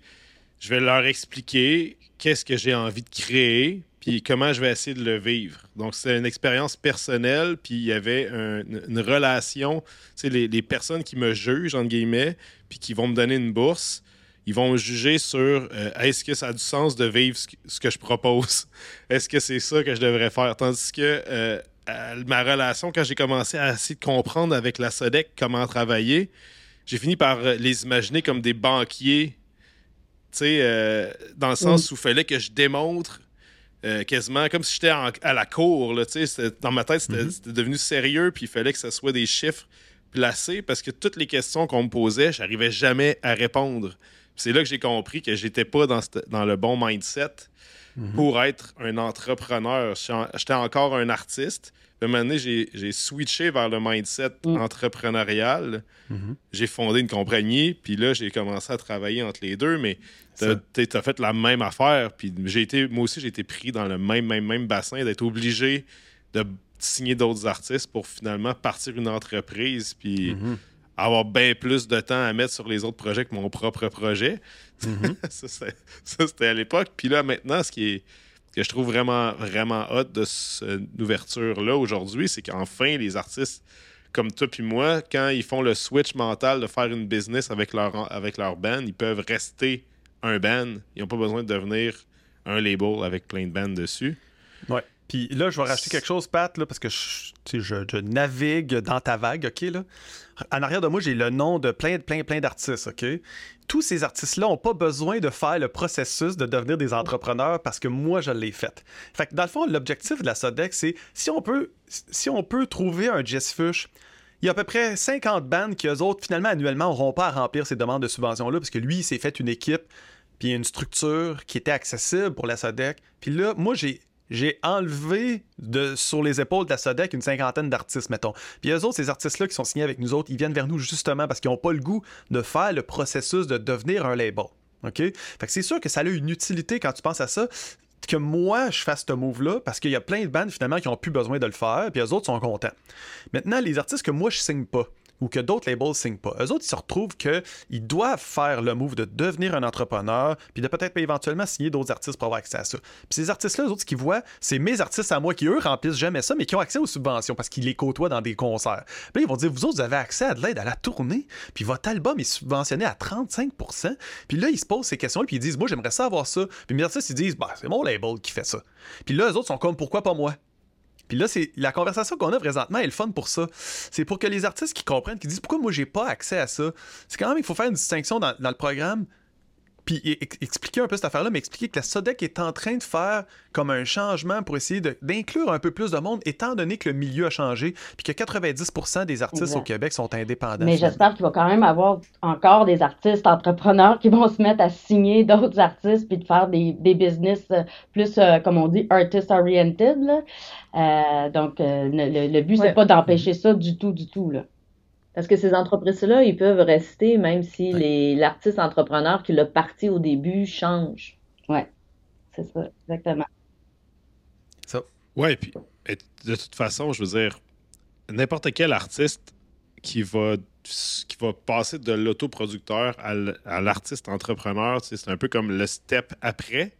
je vais leur expliquer qu'est-ce que j'ai envie de créer, puis comment je vais essayer de le vivre. Donc, c'est une expérience personnelle, puis il y avait une relation. Tu sais, les, les, personnes qui me jugent, entre guillemets, puis qui vont me donner une bourse, ils vont juger sur euh, est-ce que ça a du sens de vivre ce que, je propose? Est-ce que c'est ça que je devrais faire? Tandis que euh, ma relation, quand j'ai commencé à essayer de comprendre avec la SODEC comment travailler, j'ai fini par euh, les imaginer comme des banquiers, tu sais, dans le sens où il fallait que je démontre quasiment comme si j'étais à la cour. Là, dans ma tête, mm-hmm. c'était devenu sérieux, puis il fallait que ce soit des chiffres placés parce que toutes les questions qu'on me posait, j'arrivais jamais à répondre c'est là que j'ai compris que j'étais pas dans, dans, le bon mindset mhm. pour être un entrepreneur. J'étais encore un artiste. À un moment donné, j'ai switché vers le mindset mm. entrepreneurial. Mhm. J'ai fondé une compagnie, puis là, j'ai commencé à travailler entre les deux, mais tu as, fait la même affaire. Puis j'ai été, moi aussi, j'ai été pris dans le même, même, même bassin d'être obligé de signer d'autres artistes pour finalement partir une entreprise. Puis. Mhm avoir bien plus de temps à mettre sur les autres projets que mon propre projet. Mhm. ça, c'était à l'époque. Puis là, maintenant, ce qui est que je trouve vraiment, vraiment hot de cette ouverture-là aujourd'hui, c'est qu'enfin, les artistes comme toi puis moi, quand ils font le switch mental de faire une business avec leur, avec leur band, ils peuvent rester un band. Ils n'ont pas besoin de devenir un label avec plein de bands dessus. Ouais. Puis là, je vais racheter quelque chose, Pat, là, parce que je, je, navigue dans ta vague, OK? Là. En arrière de moi, j'ai le nom de plein, plein, plein d'artistes, OK? Tous ces artistes-là n'ont pas besoin de faire le processus de devenir des entrepreneurs parce que moi, je l'ai fait. Fait que dans le fond, l'objectif de la Sodex, c'est si on peut, si on peut trouver un Jess Fush, il y a à peu près 50 bandes qui, eux autres, finalement, annuellement, n'auront pas à remplir ces demandes de subvention-là parce que lui, il s'est fait une équipe puis une structure qui était accessible pour la SODEC. Puis là, moi, j'ai j'ai enlevé sur les épaules de la SODEC une cinquantaine d'artistes, mettons. Puis eux autres, ces artistes-là qui sont signés avec nous autres, ils viennent vers nous justement parce qu'ils n'ont pas le goût de faire le processus de devenir un label. OK? Fait que c'est sûr que ça a une utilité quand tu penses à ça que moi je fasse ce move-là parce qu'il y a plein de bandes finalement qui n'ont plus besoin de le faire, puis eux autres sont contents. Maintenant, les artistes que moi je signe pas, ou que d'autres labels signent pas. Eux autres, ils se retrouvent qu'ils doivent faire le move de devenir un entrepreneur, puis de peut-être éventuellement signer d'autres artistes pour avoir accès à ça. Puis ces artistes-là, eux autres, ce qu'ils voient, c'est mes artistes à moi qui, eux, remplissent jamais ça, mais qui ont accès aux subventions parce qu'ils les côtoient dans des concerts. Puis là, ils vont dire, vous autres, vous avez accès à de l'aide à la tournée, puis votre album est subventionné à 35% Puis là, ils se posent ces questions, puis ils disent, moi, j'aimerais ça avoir ça. Puis mes artistes, ils disent, bah, c'est mon label qui fait ça. Puis là, eux autres sont comme, pourquoi pas moi? Puis là, c'est la conversation qu'on a présentement est le fun pour ça. C'est pour que les artistes qui comprennent, qui disent pourquoi moi j'ai pas accès à ça? C'est quand même, il faut faire une distinction dans, dans le programme puis expliquer un peu cette affaire-là, mais expliquer que la SODEC est en train de faire comme un changement pour essayer d'inclure un peu plus de monde, étant donné que le milieu a changé, puis que 90% des artistes au Québec sont indépendants. Mais j'espère qu'il va quand même avoir encore des artistes entrepreneurs qui vont se mettre à signer d'autres artistes, puis de faire des, des business euh, plus, euh, comme on dit, artist-oriented. Euh, donc, le, le, but, c'est pas d'empêcher ça du tout, du tout. Là. Parce que ces entreprises-là, ils peuvent rester même si l'artiste entrepreneur qui l'a parti au début change. Oui, c'est ça, exactement. Ça. Oui, puis de toute façon, je veux dire, n'importe quel artiste qui va, qui va passer de l'autoproducteur à l'artiste entrepreneur, c'est un peu comme le step après.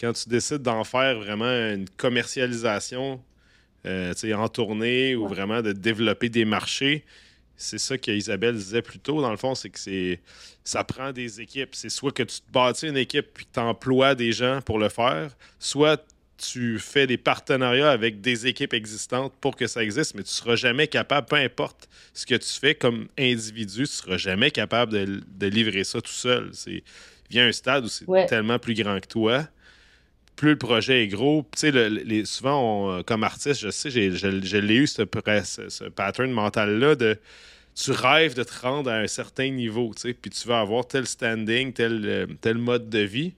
Quand tu décides d'en faire vraiment une commercialisation euh, en tournée ou vraiment de développer des marchés, c'est ça qu'Isabelle disait plus tôt, dans le fond, c'est que c'est ça prend des équipes. C'est soit que tu te bâtis une équipe puis tu emploies des gens pour le faire, soit tu fais des partenariats avec des équipes existantes pour que ça existe, mais tu ne seras jamais capable, peu importe ce que tu fais comme individu, tu ne seras jamais capable de, livrer ça tout seul. Il vient un stade où c'est tellement plus grand que toi plus le projet est gros. Tu sais, souvent, comme artiste, je sais, je l'ai eu, ce, ce pattern mental-là de tu rêves de te rendre à un certain niveau, tu sais, puis tu vas avoir tel standing, tel, euh, tel mode de vie.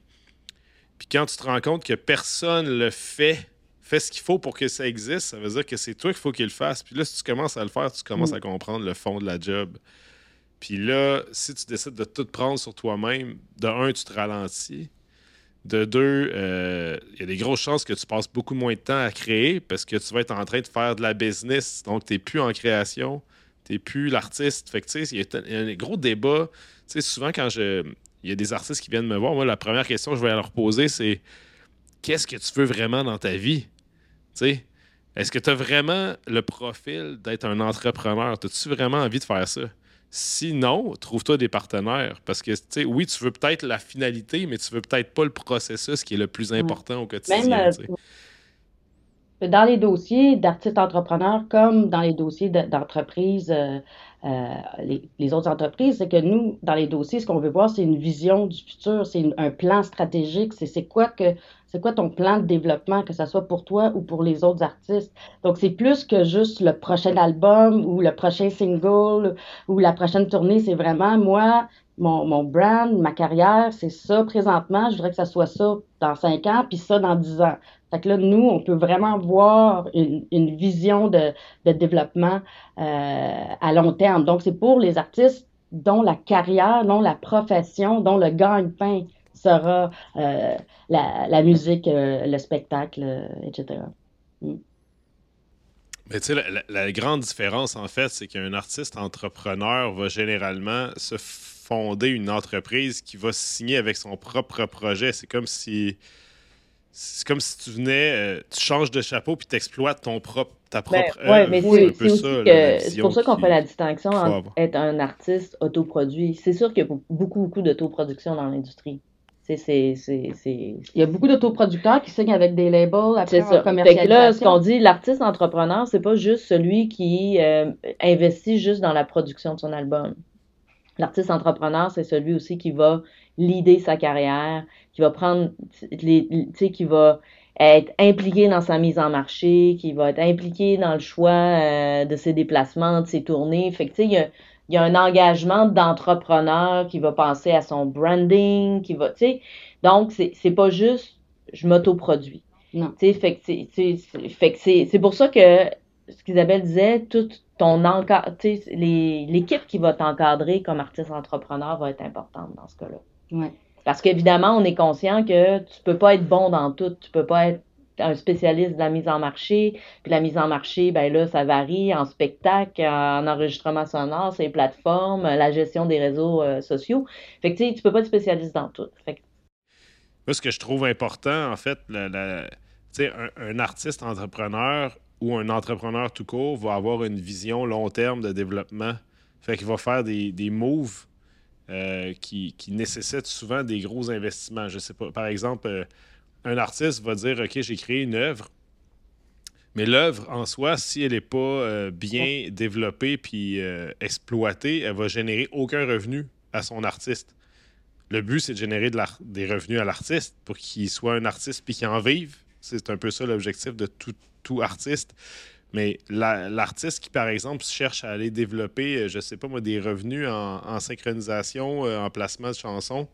Puis quand tu te rends compte que personne le fait, fait ce qu'il faut pour que ça existe, ça veut dire que c'est toi qu'il faut qu'il le fasse. Puis là, si tu commences à le faire, tu commences mm. à comprendre le fond de la job. Puis là, si tu décides de tout prendre sur toi-même, de un, tu te ralentis. De deux, euh, il y a des grosses chances que tu passes beaucoup moins de temps à créer parce que tu vas être en train de faire de la business, donc tu n'es plus en création t'es plus l'artiste. Fait que, tu sais, il y, a un gros débat. Tu sais, souvent, quand je. Il y a des artistes qui viennent me voir, moi, la première question que je vais leur poser, c'est qu'est-ce que tu veux vraiment dans ta vie? Tu sais, est-ce que tu as vraiment le profil d'être un entrepreneur? As-tu vraiment envie de faire ça? Sinon, trouve-toi des partenaires. Parce que, tu sais, oui, tu veux peut-être la finalité, mais tu veux peut-être pas le processus qui est le plus important au quotidien. Euh, dans les dossiers d'artistes entrepreneurs comme dans les dossiers d'entreprises, euh, euh, les, autres entreprises, c'est que nous, dans les dossiers, ce qu'on veut voir, c'est une vision du futur, c'est un plan stratégique, c'est quoi que c'est quoi ton plan de développement, que ce soit pour toi ou pour les autres artistes? Donc, c'est plus que juste le prochain album ou le prochain single ou la prochaine tournée. C'est vraiment, moi, mon, mon brand, ma carrière, c'est ça présentement. Je voudrais que ça soit ça dans cinq ans, puis ça dans dix ans. Fait que là, nous, on peut vraiment voir une, une vision de, de développement euh, à long terme. Donc, c'est pour les artistes dont la carrière, dont la profession, dont le gagne-pain sera euh, la, la, musique, euh, le spectacle, etc. Mm. Mais tu sais, la, la, grande différence, en fait, c'est qu'un artiste entrepreneur va généralement se fonder une entreprise qui va signer avec son propre projet. C'est comme si c'est comme si tu venais, euh, tu changes de chapeau puis tu exploites ton propre, ta ben, propre ben, mais c'est pour ça qu'on fait la distinction entre être un artiste autoproduit. C'est sûr qu'il y a beaucoup, beaucoup d'autoproduction dans l'industrie. Il y a beaucoup d'autoproducteurs qui signent avec des labels après ça. Fait là, ce qu'on dit, l'artiste entrepreneur, c'est pas juste celui qui euh, investit juste dans la production de son album. L'artiste entrepreneur, c'est celui aussi qui va leader sa carrière, qui va prendre les, tu sais, qui va être impliqué dans sa mise en marché, qui va être impliqué dans le choix euh, de ses déplacements, de ses tournées. Fait que, tu sais, il y a, y a un engagement d'entrepreneur qui va penser à son branding, qui va, tu sais. Donc, c'est, pas juste je m'autoproduis. Non. Tu sais, fait que c'est pour ça que ce qu'Isabelle disait, tout ton encadre, l'équipe qui va t'encadrer comme artiste entrepreneur va être importante dans ce cas-là. Ouais. Parce qu'évidemment, on est conscient que tu peux pas être bon dans tout. Tu peux pas être un spécialiste de la mise en marché. Puis la mise en marché, ben là, ça varie en spectacle, en enregistrement sonore, ces plateformes, la gestion des réseaux euh, sociaux. Fait que tu sais, tu peux pas être spécialiste dans tout. Fait Moi, ce que je trouve important, en fait, la, un, un artiste entrepreneur ou un entrepreneur tout court va avoir une vision long terme de développement. Fait qu'il va faire des, des moves euh, qui, qui, nécessitent souvent des gros investissements. Je sais pas. Par exemple, euh, un artiste va dire OK, j'ai créé une œuvre. Mais l'œuvre en soi, si elle n'est pas euh, bien développée puis exploitée, elle va générer aucun revenu à son artiste. Le but, c'est de générer des revenus à l'artiste pour qu'il soit un artiste puis qu'il en vive. C'est un peu ça l'objectif de tout, tout artiste. Mais l'artiste qui, par exemple, cherche à aller développer, euh, je sais pas moi, des revenus en, synchronisation, euh, en placement de chansons,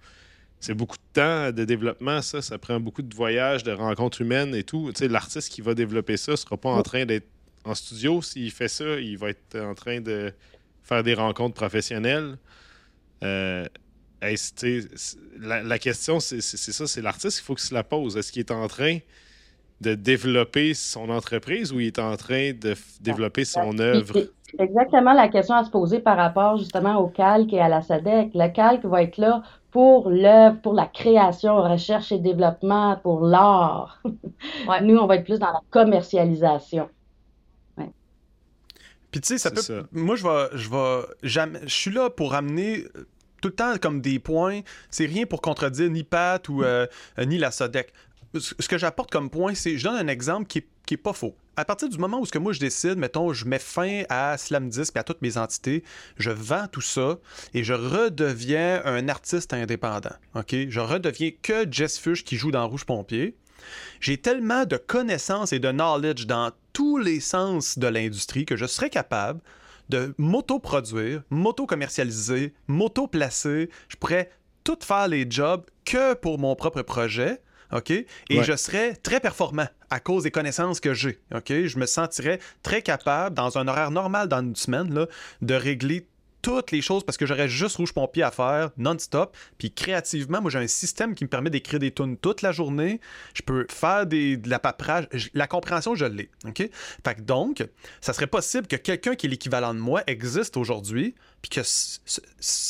c'est beaucoup de temps de développement, ça. Ça prend beaucoup de voyages, de rencontres humaines et tout. Tu sais, l'artiste qui va développer ça sera pas en train d'être en studio. S'il fait ça, il va être en train de faire des rencontres professionnelles. Euh, la, question, c'est ça, c'est l'artiste qu'il faut qu'il se la pose. Est-ce qu'il est en train de développer son entreprise ou il est en train de développer son œuvre? C'est exactement la question à se poser par rapport justement au calque et à la SADEC. Le calque va être là pour l'œuvre, pour la création, recherche et développement, pour l'art. Nous, on va être plus dans la commercialisation. Puis tu sais, ça peut. Moi, je vais, je vais jamais. Je suis là pour amener tout le temps comme des points. C'est rien pour contredire ni Pat ou euh, ni la SODEC ce que j'apporte comme point, c'est je donne un exemple qui est, pas faux. À partir du moment où ce que moi je décide, mettons, je mets fin à Slam Disc et à toutes mes entités, je vends tout ça et je redeviens un artiste indépendant. OK? Je redeviens que Jess Fush qui joue dans Rouge Pompier. J'ai tellement de connaissances et de knowledge dans tous les sens de l'industrie que je serais capable de m'auto-produire, m'auto-commercialiser, m'auto-placer. Je pourrais tout faire les jobs que pour mon propre projet. OK? Et je serais très performant à cause des connaissances que j'ai. OK? Je me sentirais très capable, dans un horaire normal dans une semaine, là, de régler toutes les choses parce que j'aurais juste rouge pompier à faire non-stop. Puis créativement, moi j'ai un système qui me permet d'écrire des tunes toute la journée. Je peux faire des, de la paperage. La compréhension, je l'ai. OK? Fait que donc, ça serait possible que quelqu'un qui est l'équivalent de moi existe aujourd'hui, puis que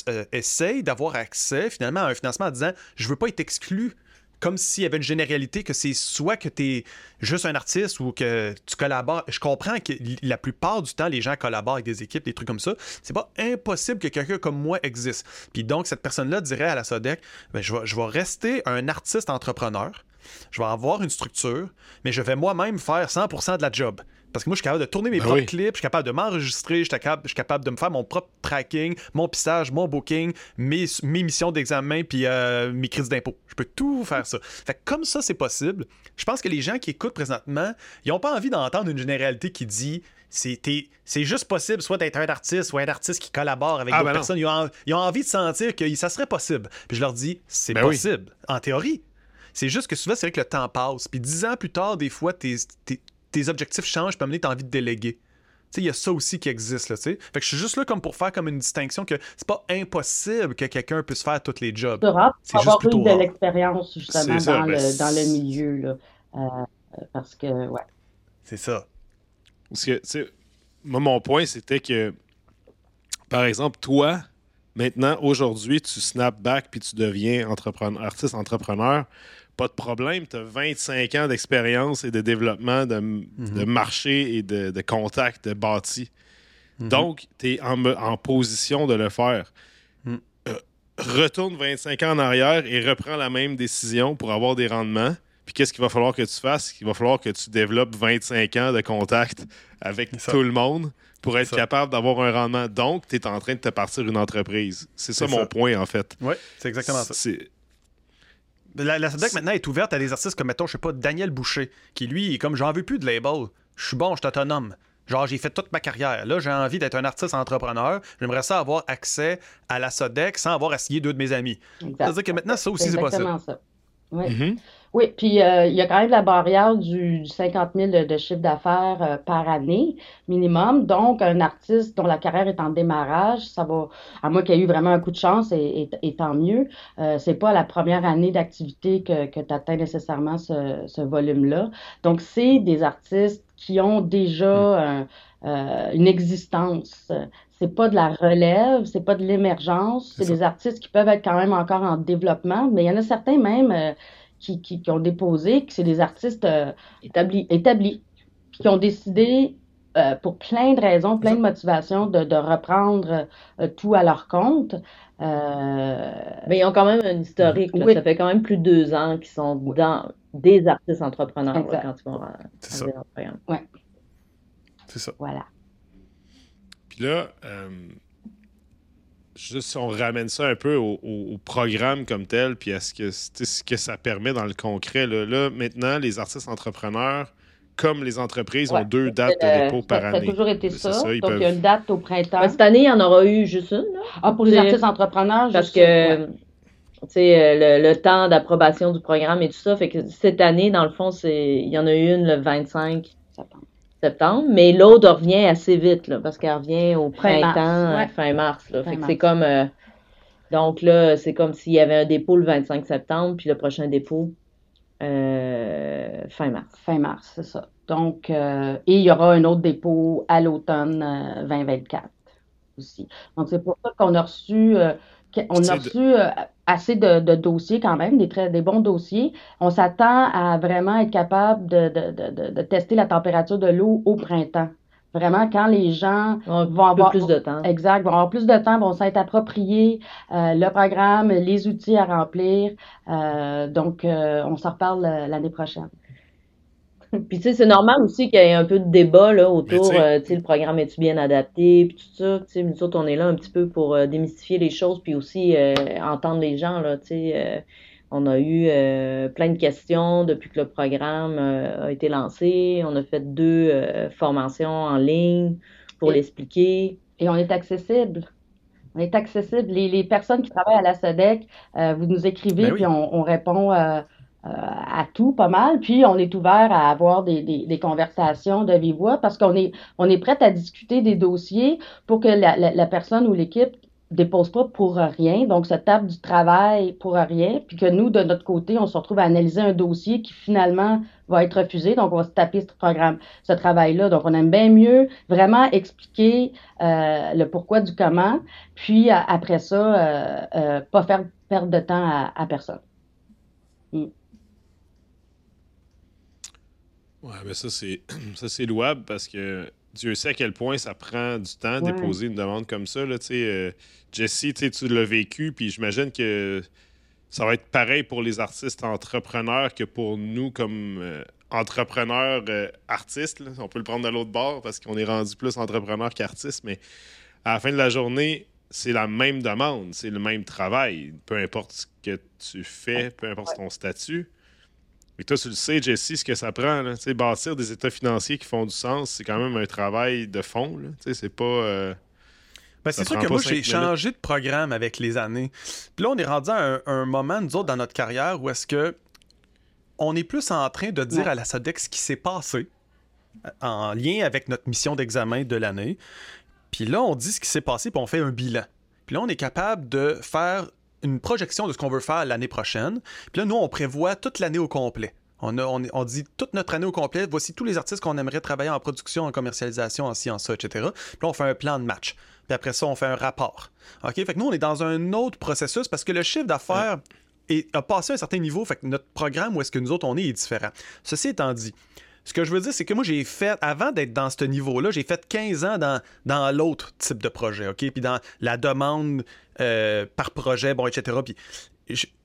euh, essaye d'avoir accès finalement à un financement en disant je veux pas être exclu comme s'il y avait une généralité que c'est soit que tu es juste un artiste ou que tu collabores. Je comprends que la plupart du temps, les gens collaborent avec des équipes, des trucs comme ça. C'est pas impossible que quelqu'un comme moi existe. Puis donc, cette personne-là dirait à la SODEC ben, je, vais, je vais rester un artiste entrepreneur. Je vais avoir une structure, mais je vais moi-même faire 100% de la job. Parce que moi, je suis capable de tourner mes ben propres clips, je suis capable de m'enregistrer, je suis capable, capable de me faire mon propre tracking, mon pissage, mon booking, mes, mes missions d'examen, puis euh, mes crises d'impôt. Je peux tout faire ça. Fait comme ça, c'est possible. Je pense que les gens qui écoutent présentement, ils n'ont pas envie d'entendre une généralité qui dit c'est juste possible soit d'être un artiste, soit un artiste qui collabore avec ah, d'autres ben personnes. Ils ont, envie de sentir que ça serait possible. Puis je leur dis, c'est ben possible, en théorie. C'est juste que souvent, c'est vrai que le temps passe. Puis dix ans plus tard, des fois, t'es tes objectifs changent, puis amener, t'as envie de déléguer. Il y a ça aussi qui existe. Là, fait que je suis juste là comme pour faire comme une distinction que c'est pas impossible que quelqu'un puisse faire tous les jobs. C'est avoir eu de l'expérience justement dans, le, ben, dans, le, milieu. Là. Euh, parce que, ouais. C'est ça. Parce que, moi, mon point, c'était que, par exemple, toi, maintenant, aujourd'hui, tu snap back puis tu deviens entrepreneur, artiste entrepreneur pas de problème. Tu as 25 ans d'expérience et de développement de, mhm. marché et de, de contact bâti. Mhm. Donc, tu es en, position de le faire. Mhm. Euh, retourne 25 ans en arrière et reprends la même décision pour avoir des rendements. Puis qu'est-ce qu'il va falloir que tu fasses? Il va falloir que tu développes 25 ans de contact avec tout le monde pour être capable d'avoir un rendement. Donc, tu es en train de te partir une entreprise. C'est ça mon point, en fait. Oui, c'est exactement ça. La, la SODEC maintenant est ouverte à des artistes comme, mettons, je sais pas, Daniel Boucher, qui lui est comme j'en veux plus de label. Je suis bon, je suis autonome. Genre, j'ai fait toute ma carrière. Là, j'ai envie d'être un artiste entrepreneur. J'aimerais ça avoir accès à la SODEC sans avoir à signer deux de mes amis. C'est-à-dire que maintenant, ça aussi, c'est possible. Ça. Oui. Mm-hmm. Oui, puis euh, il y a quand même la barrière du, 50 000 de, chiffre d'affaires euh, par année minimum. Donc, un artiste dont la carrière est en démarrage, ça va, à moins qu'il y ait eu vraiment un coup de chance, et, tant mieux. Euh, c'est pas la première année d'activité que, que tu atteins nécessairement ce, ce volume-là. Donc, c'est des artistes qui ont déjà mm. euh, une existence. C'est pas de la relève, c'est pas de l'émergence. C'est des artistes qui peuvent être quand même encore en développement, mais il y en a certains même qui, qui, ont déposé, que c'est des artistes euh, établis, établis, qui ont décidé, euh, pour plein de raisons, plein de motivations, de, de reprendre euh, tout à leur compte. Mais ils ont quand même un historique. Ça fait quand même plus de deux ans qu'ils sont dans des artistes entrepreneurs quand ils vont C'est ça. Ouais. C'est ça. Voilà. Puis là, juste si on ramène ça un peu au, programme comme tel, puis à ce que, ce que ça permet dans le concret. Là, maintenant, les artistes entrepreneurs, comme les entreprises, ont deux dates de dépôt par année. Ça a toujours été ça. Donc, il y a une date au printemps. cette année, il y en aura eu juste une. Ah, pour les artistes entrepreneurs, Parce que, tu sais, euh, le, temps d'approbation du programme et tout ça, fait que cette année, dans le fond, il y en a eu une le 25 septembre septembre, mais l'autre revient assez vite, là, parce qu'elle revient au printemps, fin mars. Là. fait que c'est comme. Euh, donc là, c'est comme s'il y avait un dépôt le 25 septembre, puis le prochain dépôt euh, fin mars. Fin mars, c'est ça. Donc, euh, et il y aura un autre dépôt à l'automne 2024 aussi. Donc, c'est pour ça qu'on a reçu on a reçu euh, assez de, dossiers quand même, des, très, des bons dossiers. On s'attend à vraiment être capable de, tester la température de l'eau au printemps. Vraiment, quand les gens vont avoir plus de temps. Exact, vont avoir plus de temps, vont s'être appropriés euh, le programme, les outils à remplir. Euh, donc, on s'en reparle l'année prochaine. Puis tu sais, c'est normal aussi qu'il y ait un peu de débat là, autour, euh, tu sais, le programme est-tu bien adapté, puis tout ça. Tu sais, nous autres, on est là un petit peu pour euh, démystifier les choses, puis aussi euh, entendre les gens, là, tu sais. On a eu euh, plein de questions depuis que le programme euh, a été lancé. On a fait deux euh, formations en ligne pour l'expliquer. Et on est accessible. On est accessible. Les, personnes qui travaillent à la SEDEC, vous nous écrivez, ben puis on, répond à tout, pas mal. Puis on est ouvert à avoir des, conversations de vive parce qu'on est, on est prête à discuter des dossiers pour que la personne ou l'équipe dépose pas pour rien, donc se tape du travail pour rien, puis que nous, de notre côté, on se retrouve à analyser un dossier qui finalement va être refusé, donc on va se taper ce programme, ce travail-là. Donc on aime bien mieux vraiment expliquer euh, le pourquoi du comment, puis euh, après ça, euh, euh, pas faire perdre de temps à personne. Mm. Ouais, mais ça c'est ça c'est louable parce que Dieu sait à quel point ça prend du temps de déposer une demande comme ça. Là, euh, Jesse, tu l'as vécu, puis j'imagine que ça va être pareil pour les artistes entrepreneurs que pour nous comme euh, entrepreneurs euh, artistes. On peut le prendre de l'autre bord parce qu'on est rendu plus entrepreneur qu'artiste, mais à la fin de la journée, c'est la même demande, c'est le même travail. Peu importe ce que tu fais, peu importe ton statut. Et toi, tu le sais, Jesse, ce que ça prend. Là. Bâtir des états financiers qui font du sens, c'est quand même un travail de fond. C'est pas. Euh, ben, c'est sûr que moi, j'ai changé de programme avec les années. Puis là, on est rendu à un, moment, nous autres, dans notre carrière, où est-ce que on est plus en train de dire à la SODEX ce qui s'est passé en lien avec notre mission d'examen de l'année. Puis là, on dit ce qui s'est passé, puis on fait un bilan. Puis là, on est capable de faire une projection de ce qu'on veut faire l'année prochaine. Puis là, nous, on prévoit toute l'année au complet. On, a, on, dit toute notre année au complet, voici tous les artistes qu'on aimerait travailler en production, en commercialisation, en sciences, ça, etc. Puis là, on fait un plan de match. Puis après ça, on fait un rapport. OK? Fait que nous, on est dans un autre processus parce que le chiffre d'affaires a passé un certain niveau. Fait que notre programme, où est-ce que nous autres, on est, est différent. Ceci étant dit, ce que je veux dire, c'est que moi, j'ai fait, avant d'être dans ce niveau-là, j'ai fait 15 ans dans, dans l'autre type de projet, OK? Puis dans la demande euh, par projet, bon, etc. Puis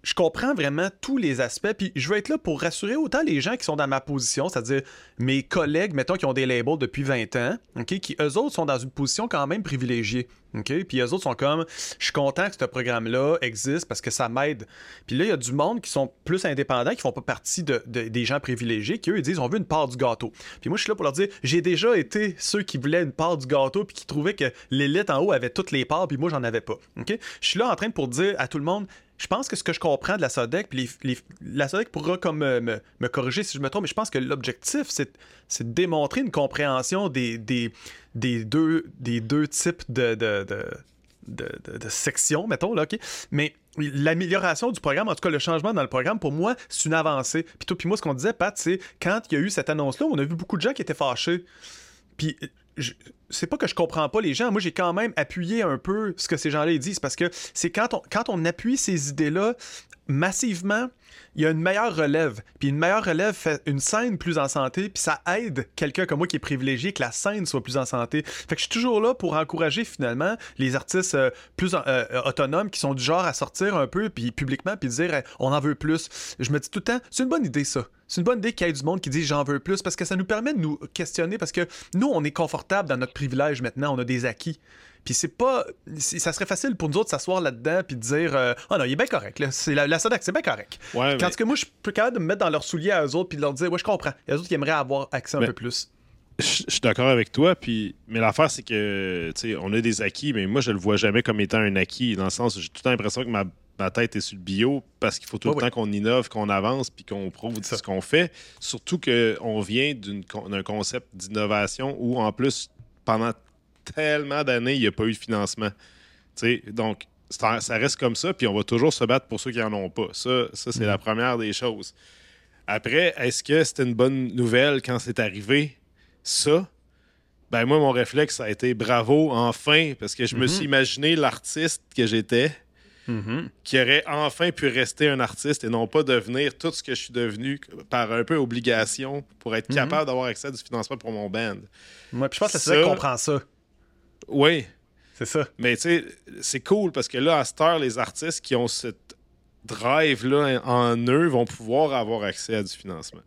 je, comprends vraiment tous les aspects, puis je veux être là pour rassurer autant les gens qui sont dans ma position, c'est-à-dire mes collègues, mettons, qui ont des labels depuis 20 ans, qui eux autres sont dans une position quand même privilégiée. Puis eux autres sont comme, je suis content que ce programme-là existe parce que ça m'aide. Puis là, il y a du monde qui sont plus indépendants, qui font pas partie de, des gens privilégiés, qui eux, ils disent, on veut une part du gâteau. Puis moi, je suis là pour leur dire, j'ai déjà été ceux qui voulaient une part du gâteau, puis qui trouvaient que l'élite en haut avait toutes les parts, puis moi, j'en avais pas. Je suis là en train pour dire à tout le monde, je pense que ce que je comprends de la SODEC, puis la SODEC pourra comme me, corriger si je me trompe, mais je pense que l'objectif, c'est, de démontrer une compréhension des, des, deux, des deux types de, de, de sections, mettons, là, OK? Mais l'amélioration du programme, en tout cas le changement dans le programme, pour moi, c'est une avancée. Puis toi, puis moi, ce qu'on disait, Pat, c'est quand il y a eu cette annonce-là, on a vu beaucoup de gens qui étaient fâchés. Puis c'est pas que je comprends pas les gens. Moi, j'ai quand même appuyé un peu ce que ces gens-là disent parce que c'est quand on, quand on appuie ces idées-là massivement, il y a une meilleure relève. Puis une meilleure relève fait une scène plus en santé, puis ça aide quelqu'un comme moi qui est privilégié que la scène soit plus en santé. Fait que je suis toujours là pour encourager finalement les artistes euh, plus euh, autonomes qui sont du genre à sortir un peu puis publiquement puis dire on en veut plus. Je me dis tout le temps, c'est une bonne idée ça. C'est une bonne idée qu'il y ait du monde qui dit j'en veux plus parce que ça nous permet de nous questionner parce que nous on est confortable dans notre privilège maintenant, on a des acquis. Puis c'est pas. Ça serait facile pour nous autres de s'asseoir là-dedans puis de dire oh non, il est bien correct. Là. C'est la, la Sodac, c'est bien correct. Ouais, Quand que moi, je peux quand même me mettre dans leurs souliers à eux autres puis de leur dire Ouais, je comprends. Les autres, ils aimeraient avoir accès un peu plus. Je suis d'accord avec toi, puis mais l'affaire c'est que tu sais, on a des acquis, mais moi je le vois jamais comme étant un acquis dans le sens où j'ai toute l'impression que ma, ma, tête est sur le bio parce qu'il faut tout le temps qu'on innove, qu'on avance, puis qu'on prouve ce qu'on fait. Surtout qu'on vient d'un concept d'innovation où en plus pendant tellement d'années, il n'y a pas eu de financement. donc, ça, reste comme ça, puis on va toujours se battre pour ceux qui n'en ont pas. Ça, ça c'est la mm. première des choses. Après, est-ce que c'était une bonne nouvelle quand c'est arrivé? Ça, ben moi, mon réflexe, ça a été bravo, enfin, parce que je me mm-hmm. suis imaginé l'artiste que j'étais, mm-hmm. qui aurait enfin pu rester un artiste et non pas devenir tout ce que je suis devenu par un peu obligation pour être mm-hmm. capable d'avoir accès à du financement pour mon band. Moi, je pense que c'est ça comprend ça. Oui. C'est ça. Mais tu sais, c'est cool parce que là, à cette heure, les artistes qui ont cette drive-là en eux vont pouvoir avoir accès à du financement.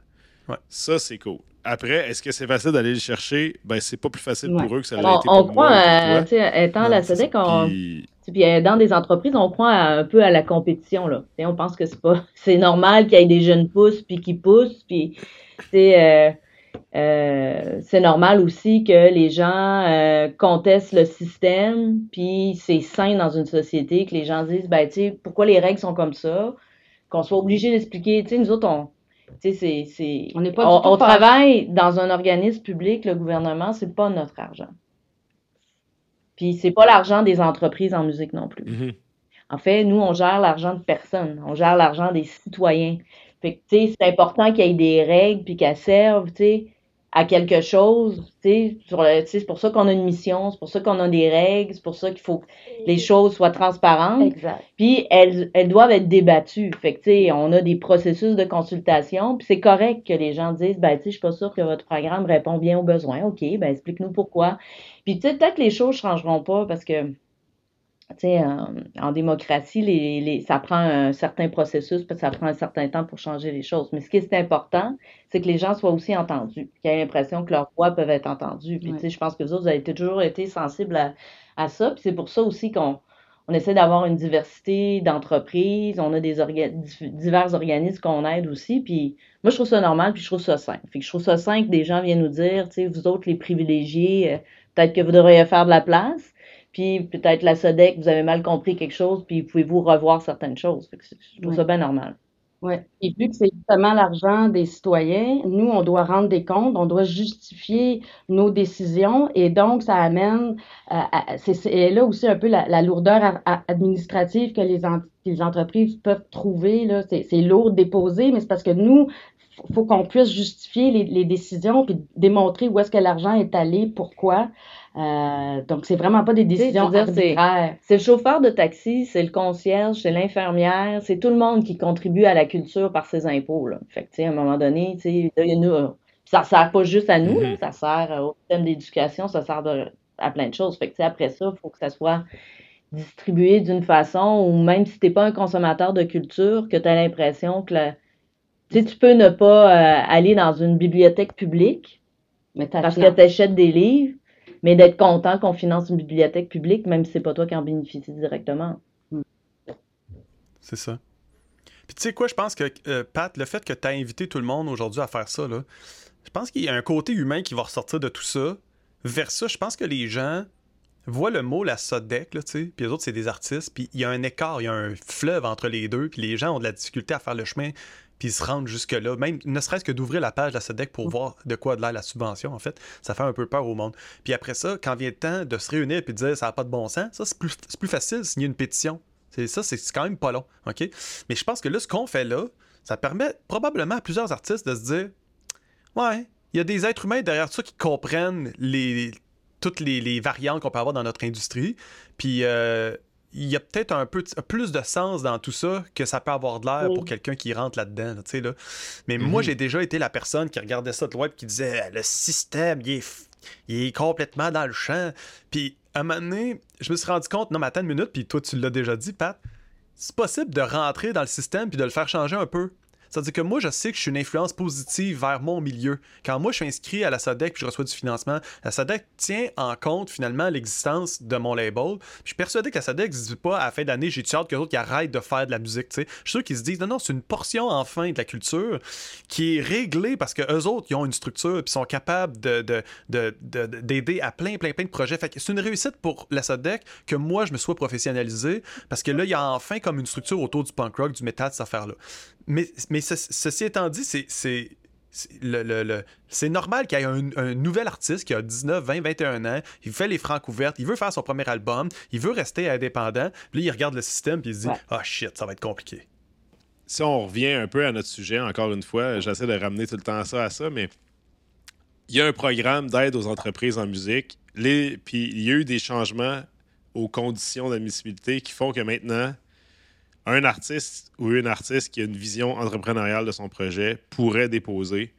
Ouais. Ça, c'est cool. Après, est-ce que c'est facile d'aller le chercher? Ben, c'est pas plus facile pour eux que ça l'a été pour on croit, moi. Euh, étant la SEDEC, on, Puis euh, dans des entreprises, on croit un peu à la compétition là. on pense que c'est pas, c'est normal qu'il y ait des jeunes pousses puis qui poussent, puis euh, euh, c'est normal aussi que les gens euh, contestent le système, puis c'est sain dans une société que les gens disent, ben, tu sais, pourquoi les règles sont comme ça, qu'on soit obligé d'expliquer. Tu sais, nous autres, on, tu sais, c'est, on, pas on, travaille dans un organisme public, le gouvernement, c'est pas notre argent. Puis c'est pas l'argent des entreprises en musique non plus. Mm-hmm. En fait, nous, on gère l'argent de personne, on gère l'argent des citoyens. Fait que, tu sais, c'est important qu'il y ait des règles puis qu'elles servent, tu sais, à quelque chose, tu sais, c'est pour ça qu'on a une mission, c'est pour ça qu'on a des règles, c'est pour ça qu'il faut que les choses soient transparentes. Exact. Puis elles, elles doivent être débattues. Fait que, tu sais, on a des processus de consultation, puis c'est correct que les gens disent, ben, tu sais, je suis pas sûr que votre programme répond bien aux besoins. OK, ben, explique-nous pourquoi. Puis, tu sais, peut-être que les choses changeront pas parce que sais, en, démocratie, les, les, ça prend un certain processus, puis ça prend un certain temps pour changer les choses. Mais ce qui est important, c'est que les gens soient aussi entendus, qu'ils aient l'impression que leurs voix peuvent être entendues. Puis, tu sais, je pense que vous autres, vous avez toujours été sensibles à, à ça. Puis c'est pour ça aussi qu'on on essaie d'avoir une diversité d'entreprises. On a des divers organismes qu'on aide aussi. Puis moi, je trouve ça normal, puis je trouve ça simple. Fait que je trouve ça simple que des gens viennent nous dire, tu sais, vous autres, les privilégiés, euh, peut-être que vous devriez faire de la place puis peut-être la SODEC, vous avez mal compris quelque chose, puis pouvez-vous revoir certaines choses. je trouve ça bien normal. Oui. Et vu que c'est justement l'argent des citoyens, nous, on doit rendre des comptes, on doit justifier nos décisions et donc ça amène, euh, c'est là aussi un peu la, lourdeur administrative que les, les, entreprises peuvent trouver. C'est lourd de déposer, mais c'est parce que nous, faut qu'on puisse justifier les, les, décisions puis démontrer où est-ce que l'argent est allé, pourquoi. Euh, donc, c'est vraiment pas des décisions arbitraires. C'est le chauffeur de taxi, c'est le concierge, c'est l'infirmière, c'est tout le monde qui contribue à la culture par ses impôts. Là. Fait que, tu sais, à un moment donné, tu sais, nous, ça sert pas juste à nous, mm-hmm. ça sert au système d'éducation, ça sert à plein de choses. Fait que, après ça, il faut que ça soit distribué d'une façon où même si t'es pas un consommateur de culture, que tu as l'impression que la, tu sais, tu peux ne pas euh, aller dans une bibliothèque publique mais parce que tu achètes des livres, mais d'être content qu'on finance une bibliothèque publique, même si c'est pas toi qui en bénéficie directement. C'est ça. Puis tu sais quoi, je pense que, euh, Pat, le fait que tu as invité tout le monde aujourd'hui à faire ça, là, je pense qu'il y a un côté humain qui va ressortir de tout ça. Vers ça, je pense que les gens voient le mot la Sodec, là, tu sais, puis les autres, c'est des artistes, puis il y a un écart, il y a un fleuve entre les deux, puis les gens ont de la difficulté à faire le chemin puis se rendre jusque-là, même ne serait-ce que d'ouvrir la page de la SEDEC pour mm. voir de quoi de l'air la subvention, en fait, ça fait un peu peur au monde. Puis après ça, quand vient le temps de se réunir et de dire ça n'a pas de bon sens, ça, c'est plus, plus facile de signer une pétition. C'est ça, c'est quand même pas long, OK? Mais je pense que là, ce qu'on fait là, ça permet probablement à plusieurs artistes de se dire Ouais, il y a des êtres humains derrière ça qui comprennent les, toutes les, variantes qu'on peut avoir dans notre industrie. Puis euh, il y a peut-être un peu plus de sens dans tout ça que ça peut avoir de l'air pour quelqu'un qui rentre là-dedans. Là, Mais moi, mhm. j'ai déjà été la personne qui regardait ça de loin et qui disait le système, il est, il est complètement dans le champ. Puis à un moment donné, je me suis rendu compte, non, mais attends une minute, puis toi, tu l'as déjà dit, Pat, c'est possible de rentrer dans le système puis de le faire changer un peu. C'est-à-dire que moi, je sais que je suis une influence positive vers mon milieu. Quand moi, je suis inscrit à la SODEC et je reçois du financement, la SODEC tient en compte finalement l'existence de mon label. je suis persuadé que la SODEC ne se dit pas à fin d'année, j'ai hâte que autres qui arrêtent de faire de la musique. Je suis sûr qu'ils se disent, non, non, c'est une portion enfin de la culture qui est réglée parce que eux autres, ils ont une structure et sont capables d'aider de, de, à plein, plein, plein de projets. c'est une réussite pour la SODEC que moi, je me sois professionnalisé parce que là, il y a enfin comme une structure autour du punk rock, du métal, de cette affaire-là. Mais, mais ceci étant dit, c'est. C'est normal qu'il y ait un, nouvel artiste qui a 19, 20, 21 ans, il fait les francs ouvertes, il veut faire son premier album, il veut rester indépendant, puis là, il regarde le système, puis il se dit Ah shit, ça va être compliqué. Si on revient un peu à notre sujet, encore une fois, j'essaie de ramener tout le temps ça à ça, mais il y a un programme d'aide aux entreprises en musique, les, puis il y a eu des changements aux conditions d'admissibilité qui font que maintenant, un artiste ou une artiste qui a une vision entrepreneuriale de son projet pourrait déposer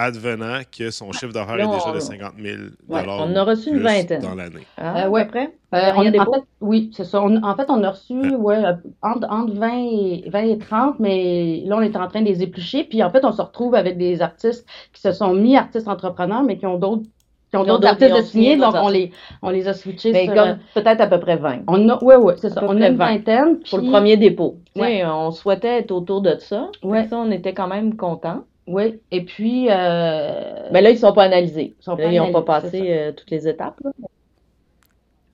advenant que son chiffre d'affaires est déjà de 50 000 ouais, On a reçu une vingtaine. Dans l'année. Ah, euh, après? Euh, en fait, oui, c'est ça. en fait, on a reçu ouais, entre, entre 20, et, 20 et 30, mais là, on est en train de les éplucher. Puis en fait, on se retrouve avec des artistes qui se sont mis artistes entrepreneurs, mais qui ont d'autres qui ont d'autres artistes de signer, donc on les, on les a switchés Mais sur... comme euh, peut-être à peu près 20. on a, ouais, ouais, c'est ça. peu On a une 20. vingtaine. Pour le puis- premier dépôt. Ouais. On souhaitait être autour de ça. Ouais. Ça, on était quand même contents. Oui, et puis... Euh, Mais là, ils sont pas analysés. Ils pas n'ont pas passé euh, toutes les étapes. là.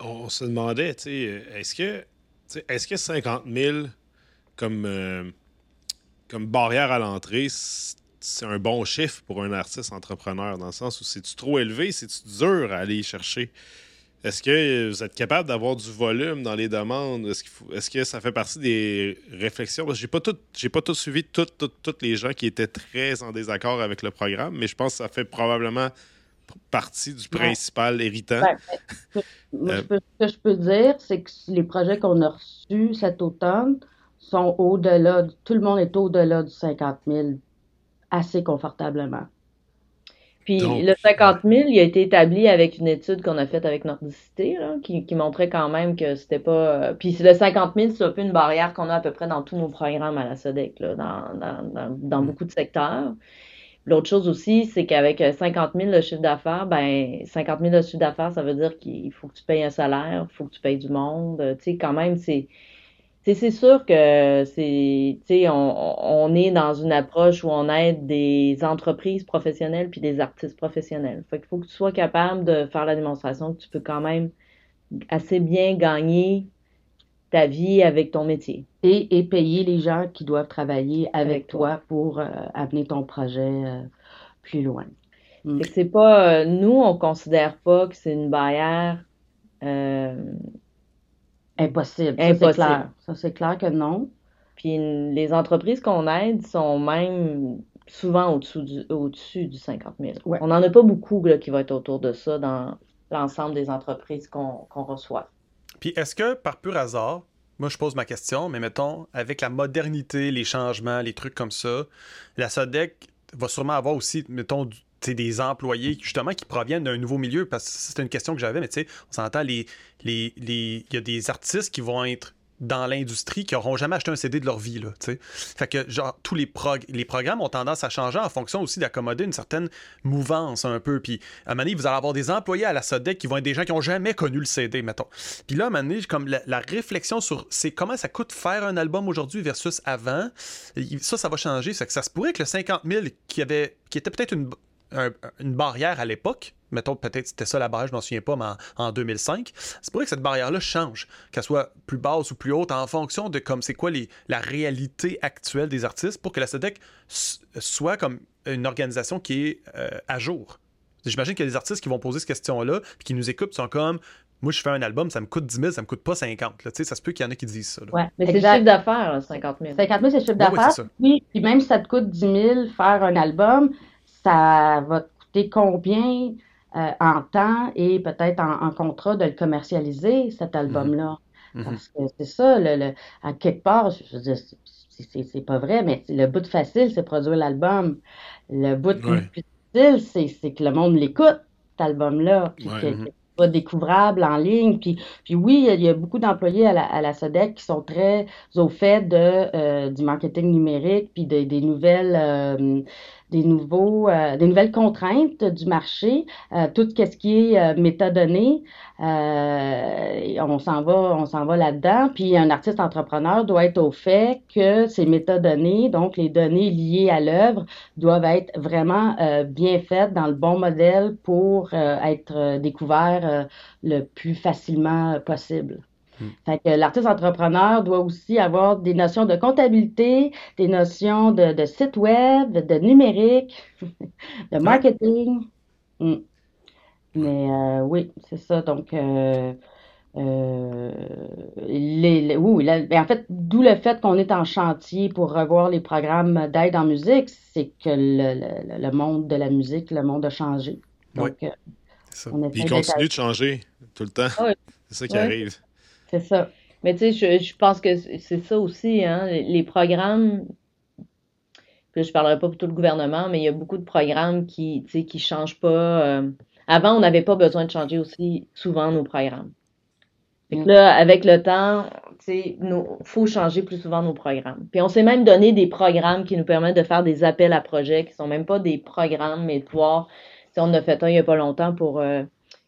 On se demandait, tu sais, est-ce que, est-ce que 50 000 comme, euh, comme barrière à l'entrée, c'est un bon chiffre pour un artiste entrepreneur, dans le sens où c'est-tu trop élevé, c'est-tu dur à aller chercher? Est-ce que vous êtes capable d'avoir du volume dans les demandes? Est-ce, qu'il faut- est-ce que ça fait partie des réflexions? J'ai pas tout, j'ai pas tout suivi toutes les gens qui étaient très en désaccord avec le programme, mais je pense que ça fait probablement partie du Ouais. principal héritant. Ben, ben, moi, Euh, peux- ce que je peux dire, c'est que les projets qu'on a reçus cet automne sont au-delà, tout le monde est au-delà du 50 000 assez confortablement. Puis Donc, le 50 000, il a été établi avec une étude qu'on a faite avec Nordicité, là, qui, qui montrait quand même que c'était pas. euh, Puis le 50 000, c'est un peu une barrière qu'on a à peu près dans tous nos programmes à la SODEC, là, dans, dans, dans, dans Mm. beaucoup de secteurs. L'autre chose aussi, c'est qu'avec euh, 50 000 le chiffre d'affaires, ben 50 000 le chiffre d'affaires, ça veut dire qu'il faut que tu payes un salaire, il faut que tu payes du monde. euh, Tu sais, quand même, c'est. C'est sûr que c'est, tu sais, on, on est dans une approche où on aide des entreprises professionnelles puis des artistes professionnels. Fait qu'il faut que tu sois capable de faire la démonstration que tu peux quand même assez bien gagner ta vie avec ton métier. Et, et payer les gens qui doivent travailler avec, Avec toi. toi pour euh, amener ton projet euh, plus loin. Mm. C'est pas, euh, nous, on considère pas que c'est une barrière Impossible, ça c'est Impossible. clair. Ça c'est clair que non. Puis les entreprises qu'on aide sont même souvent au-dessous du, au-dessus du 50 000. Ouais. On n'en a pas beaucoup là, qui vont être autour de ça dans l'ensemble des entreprises qu'on qu'on reçoit. Puis est-ce que par pur hasard, moi je pose ma question, mais mettons, avec la modernité, les changements, les trucs comme ça, la SODEC va sûrement avoir aussi, mettons, du- des employés justement qui proviennent d'un nouveau milieu, parce que c'était une question que j'avais, mais tu sais, on s'entend, les, les, il y a des artistes qui vont être dans l'industrie qui n'auront jamais acheté un CD de leur vie, là, tu sais. Fait que, genre, tous les, prog- les programmes ont tendance à changer en fonction aussi d'accommoder une certaine mouvance un peu. Puis, à un moment donné, vous allez avoir des employés à la SODEC qui vont être des gens qui n'ont jamais connu le CD, mettons. Puis là, à un moment donné, comme la, réflexion sur c'est comment ça coûte faire un album aujourd'hui versus avant, il- ça, ça va changer. C'est que ça se pourrait que le 50 000 qui, avait, qui était peut-être une, un- une barrière à l'époque, mettons peut-être c'était ça la barrière, je m'en souviens pas, mais en, en 2005, c'est pourrait que cette barrière-là change, qu'elle soit plus basse ou plus haute en fonction de comme c'est quoi les, la réalité actuelle des artistes pour que la SEDEC soit comme une organisation qui est euh, à jour. J'imagine qu'il y a des artistes qui vont poser cette question-là, puis qui nous écoutent, qui sont comme moi, je fais un album, ça me coûte 10 000, ça me coûte pas 50. Là. Tu sais, Ça se peut qu'il y en a qui disent ça. là. Ouais, Mais c'est le chiffre d'affaires, là, 50 000. 50 000, c'est le chiffre d'affaires. c'est ça. puis, puis même si ça te coûte 10 000 faire un album, ça va te coûter combien euh, en temps et peut-être en, en contrat de le commercialiser, cet album-là? Mhm. Parce que c'est ça, le, le- à quelque part, je, je veux dire, c'est- pas vrai, mais le bout facile, c'est produire l'album. Le bout Ouais. plus difficile, c'est que le monde l'écoute, cet album-là, puis Ouais. que- Mhm. qu'il soit découvrable en ligne. Puis, puis oui, il y a- il y a beaucoup d'employés à la, à la SODEC qui sont très au fait de, euh, du marketing numérique, puis de- des nouvelles, euh, des nouveaux, euh, des nouvelles contraintes du marché, euh, tout ce qui est euh, métadonnées, euh, on s'en va, on s'en va là-dedans. Puis un artiste entrepreneur doit être au fait que ces métadonnées, donc les données liées à l'œuvre, doivent être vraiment euh, bien faites dans le bon modèle pour être découvert le plus facilement possible. Fait que l'artiste entrepreneur doit aussi avoir des notions de comptabilité, des notions de, de site web, de numérique, de marketing. Hmm. Mais euh, oui, c'est ça. Donc, euh, euh, les, les- oui, la- ben, en fait, d'où le fait qu'on est en chantier pour revoir les programmes d'aide en musique, c'est que le, le- le monde de la musique, le monde a changé. Donc, ça. on il continue de changer tout le temps. Ouais. C'est ça qui arrive. C'est ça. Mais tu sais, je, je pense que c'est ça aussi, hein, les programmes, puis je parlerai pas pour tout le gouvernement, mais il y a beaucoup de programmes qui, tu sais, qui changent pas. euh, Avant, on n'avait pas besoin de changer aussi souvent nos programmes. Fait que là, avec le temps, nos- faut changer plus souvent nos programmes. Puis on s'est même donné des programmes qui nous permettent de faire des appels à projets qui sont même pas des programmes, mais de pouvoir, on a fait un il n'y a pas longtemps pour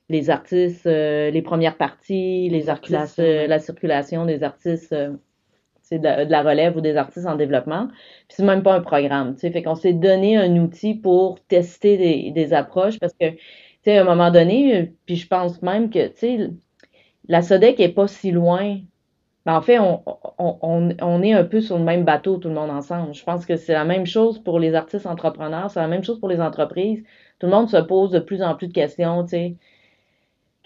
les artistes, les premières parties, les artistes, la circulation des artistes de, de, la relève ou des artistes en développement. Puis c'est même pas un programme. sais Fait qu'on s'est donné un outil pour tester des, des approches parce que, tu sais, à un moment donné, puis je pense même que, tu sais, la SODEC est pas si loin. Ben, en fait, on, on, on, est un peu sur le même bateau, tout le monde ensemble. Je pense que c'est la même chose pour les artistes entrepreneurs, c'est la même chose pour les entreprises. Tout le monde se pose de plus en plus de questions, tu sais.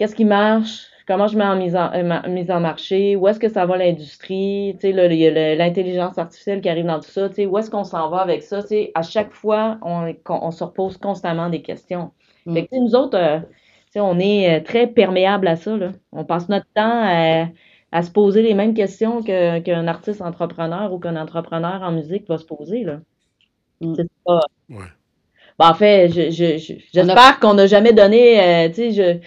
Qu'est-ce qui marche? comment je mets en mise en, euh, mise en marché, où est-ce que ça va l'industrie, tu sais, il y a l'intelligence artificielle qui arrive dans tout ça, tu sais, où est-ce qu'on s'en va avec ça, tu sais, à chaque fois, on, on se repose constamment des questions. Mm. Fait que, nous autres, euh, sais, on est euh, très perméable à ça, là. On passe notre temps à, à se poser les mêmes questions qu'un artiste entrepreneur ou qu'un entrepreneur en musique va se poser, là. Mm. C'est pas... Ouais. Bon, en fait, j'espère je, je, qu'on n'a jamais donné, tu sais, je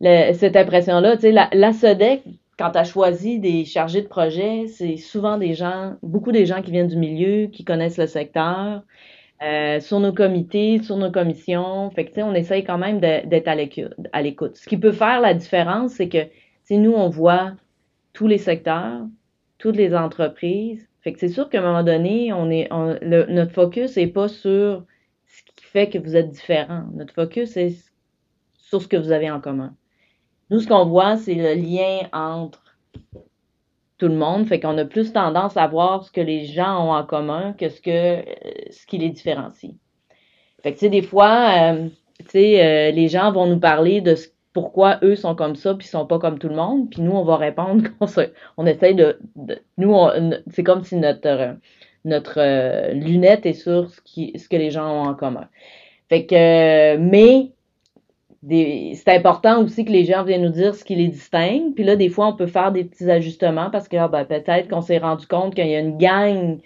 cette impression-là. Tu sais, la, la SODEC, quand tu as choisi des chargés de projet, c'est souvent des gens, beaucoup des gens qui viennent du milieu, qui connaissent le secteur, euh, sur nos comités, sur nos commissions. Fait que, on essaye quand même d'être à l'écoute. Ce qui peut faire la différence, c'est que, nous, on voit tous les secteurs, toutes les entreprises. Fait que c'est sûr qu'à un moment donné, on est, notre focus n'est pas sur ce qui fait que vous êtes différent. Notre focus est sur ce que vous avez en commun. Nous, ce qu'on voit, c'est le lien entre tout le monde. Fait qu'on a plus tendance à voir ce que les gens ont en commun que ce que euh, ce qui les différencie. Fait que tu sais, des fois, euh, tu sais, euh, les gens vont nous parler de pourquoi eux sont comme ça puis sont pas comme tout le monde. Puis nous, on va répondre qu'on on essaye de, nous, c'est comme si notre notre lunette est sur ce qui ce que les gens ont en commun. Fait que mais c'est important aussi que les gens viennent nous dire ce qui les distingue. Puis là, des fois, on peut faire des petits ajustements parce que ah, ben, peut-être qu'on s'est rendu compte qu'il y a une gang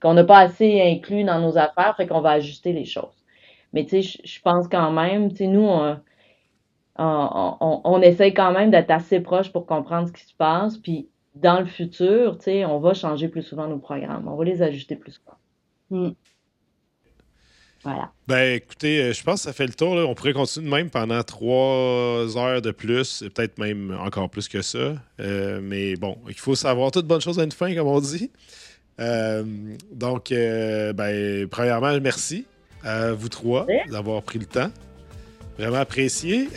qu'on n'a pas assez inclus dans nos affaires, fait qu'on va ajuster les choses. Mais tu sais, je pense quand même, tu sais, nous, on, on, on, essaye quand même d'être assez proche pour comprendre ce qui se passe. Puis dans le futur, tu sais, on va changer plus souvent nos programmes. On va les ajuster plus souvent. Mm. Voilà. Ben, écoutez, euh, je pense que ça fait le tour. On pourrait continuer de même pendant trois heures de plus, peut-être même encore plus que ça. Euh, mais bon, il faut savoir toute bonne chose à une fin, comme on dit. Euh, donc, ben, premièrement, merci à vous trois d'avoir pris le temps. Vraiment apprécié.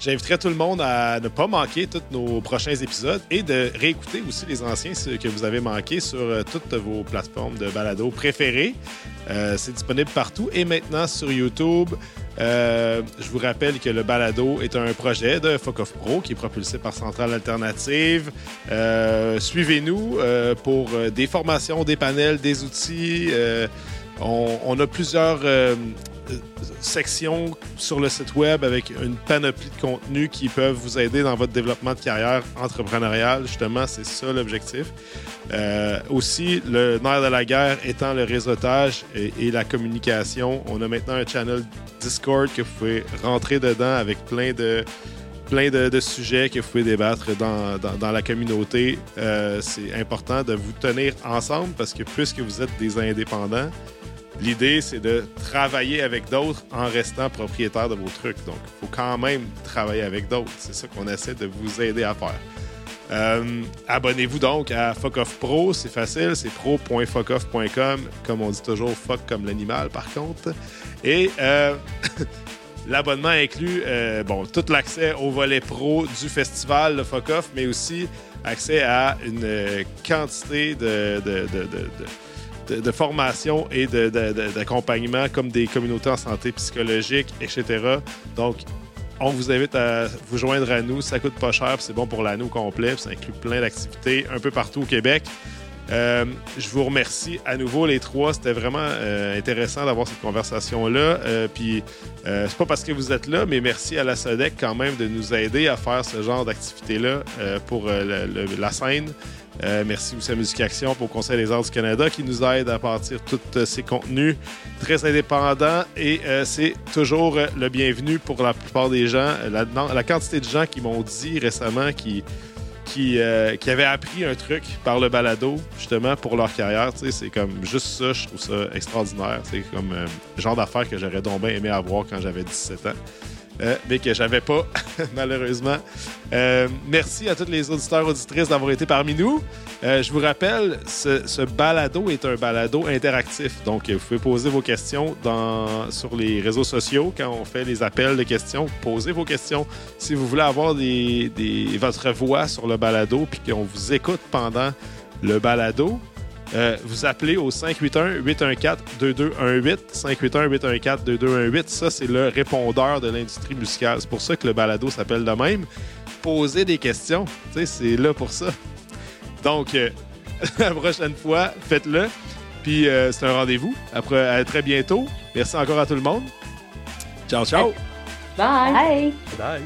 J'inviterai tout le monde à ne pas manquer tous nos prochains épisodes et de réécouter aussi les anciens que vous avez manqués sur euh, toutes vos plateformes de balado préférées. Euh, c'est disponible partout et maintenant sur YouTube. Euh, je vous rappelle que le balado est un projet de Off Pro qui est propulsé par Centrale Alternative. Suivez-nous pour des formations, des panels, des outils. On, a plusieurs section sur le site web avec une panoplie de contenus qui peuvent vous aider dans votre développement de carrière entrepreneuriale. Justement, c'est ça l'objectif. Euh, aussi, le nerf de la guerre étant le réseautage et, la communication. On a maintenant un channel Discord que vous pouvez rentrer dedans avec plein de plein de, sujets que vous pouvez débattre dans, dans, la communauté. Euh, c'est important de vous tenir ensemble parce que puisque vous êtes des indépendants, L'idée, c'est de travailler avec d'autres en restant propriétaire de vos trucs. Donc, il faut quand même travailler avec d'autres. C'est ça qu'on essaie de vous aider à faire. Euh, abonnez-vous donc à Fuck Pro, c'est facile, c'est pro.fuckoff.com, comme on dit toujours, fuck comme l'animal par contre. Et euh, l'abonnement inclut euh, bon, tout l'accès au volet pro du festival, le Fuck Off, mais aussi accès à une quantité de, formation et d'accompagnement comme des communautés en santé psychologique, etc. Donc, on vous invite à vous joindre à nous. Ça coûte pas cher, c'est bon pour l'année au complet. Ça inclut plein d'activités un peu partout au Québec. Euh, je vous remercie à nouveau les trois. C'était vraiment euh, intéressant d'avoir cette conversation-là. Euh, puis c'est pas parce que vous êtes là, mais merci à la SODEC quand même de nous aider à faire ce genre d'activité-là pour la scène. merci aussi à Musique Action pour le Conseil des arts du Canada qui nous aide à partir tous ces contenus très indépendants et c'est toujours le bienvenu pour la plupart des gens. La, la quantité de gens qui m'ont dit récemment qui qui, euh, qui avaient appris un truc par le balado, justement, pour leur carrière. C'est comme juste ça, je trouve ça extraordinaire. C'est comme euh, le genre d'affaires que j'aurais donc bien aimé avoir quand j'avais 17 ans. Euh, mais que j'avais pas, malheureusement. Euh, merci à tous les auditeurs auditrices d'avoir été parmi nous. Euh, je vous rappelle, ce, balado est un balado interactif. Donc, vous pouvez poser vos questions sur les réseaux sociaux quand on fait les appels de questions. Posez vos questions. Si vous voulez avoir votre voix sur le balado puis qu'on vous écoute pendant le balado, euh, vous appelez au 581-814-2218. 581-814-2218. Ça, c'est le répondeur de l'industrie musicale. C'est pour ça que le balado s'appelle de même. Posez des questions. C'est là pour ça. Donc, euh, la prochaine fois, faites-le. Puis, euh, c'est un rendez-vous. Après, à très bientôt. Merci encore à tout le monde. Ciao, ciao. Bye. Bye. Bye.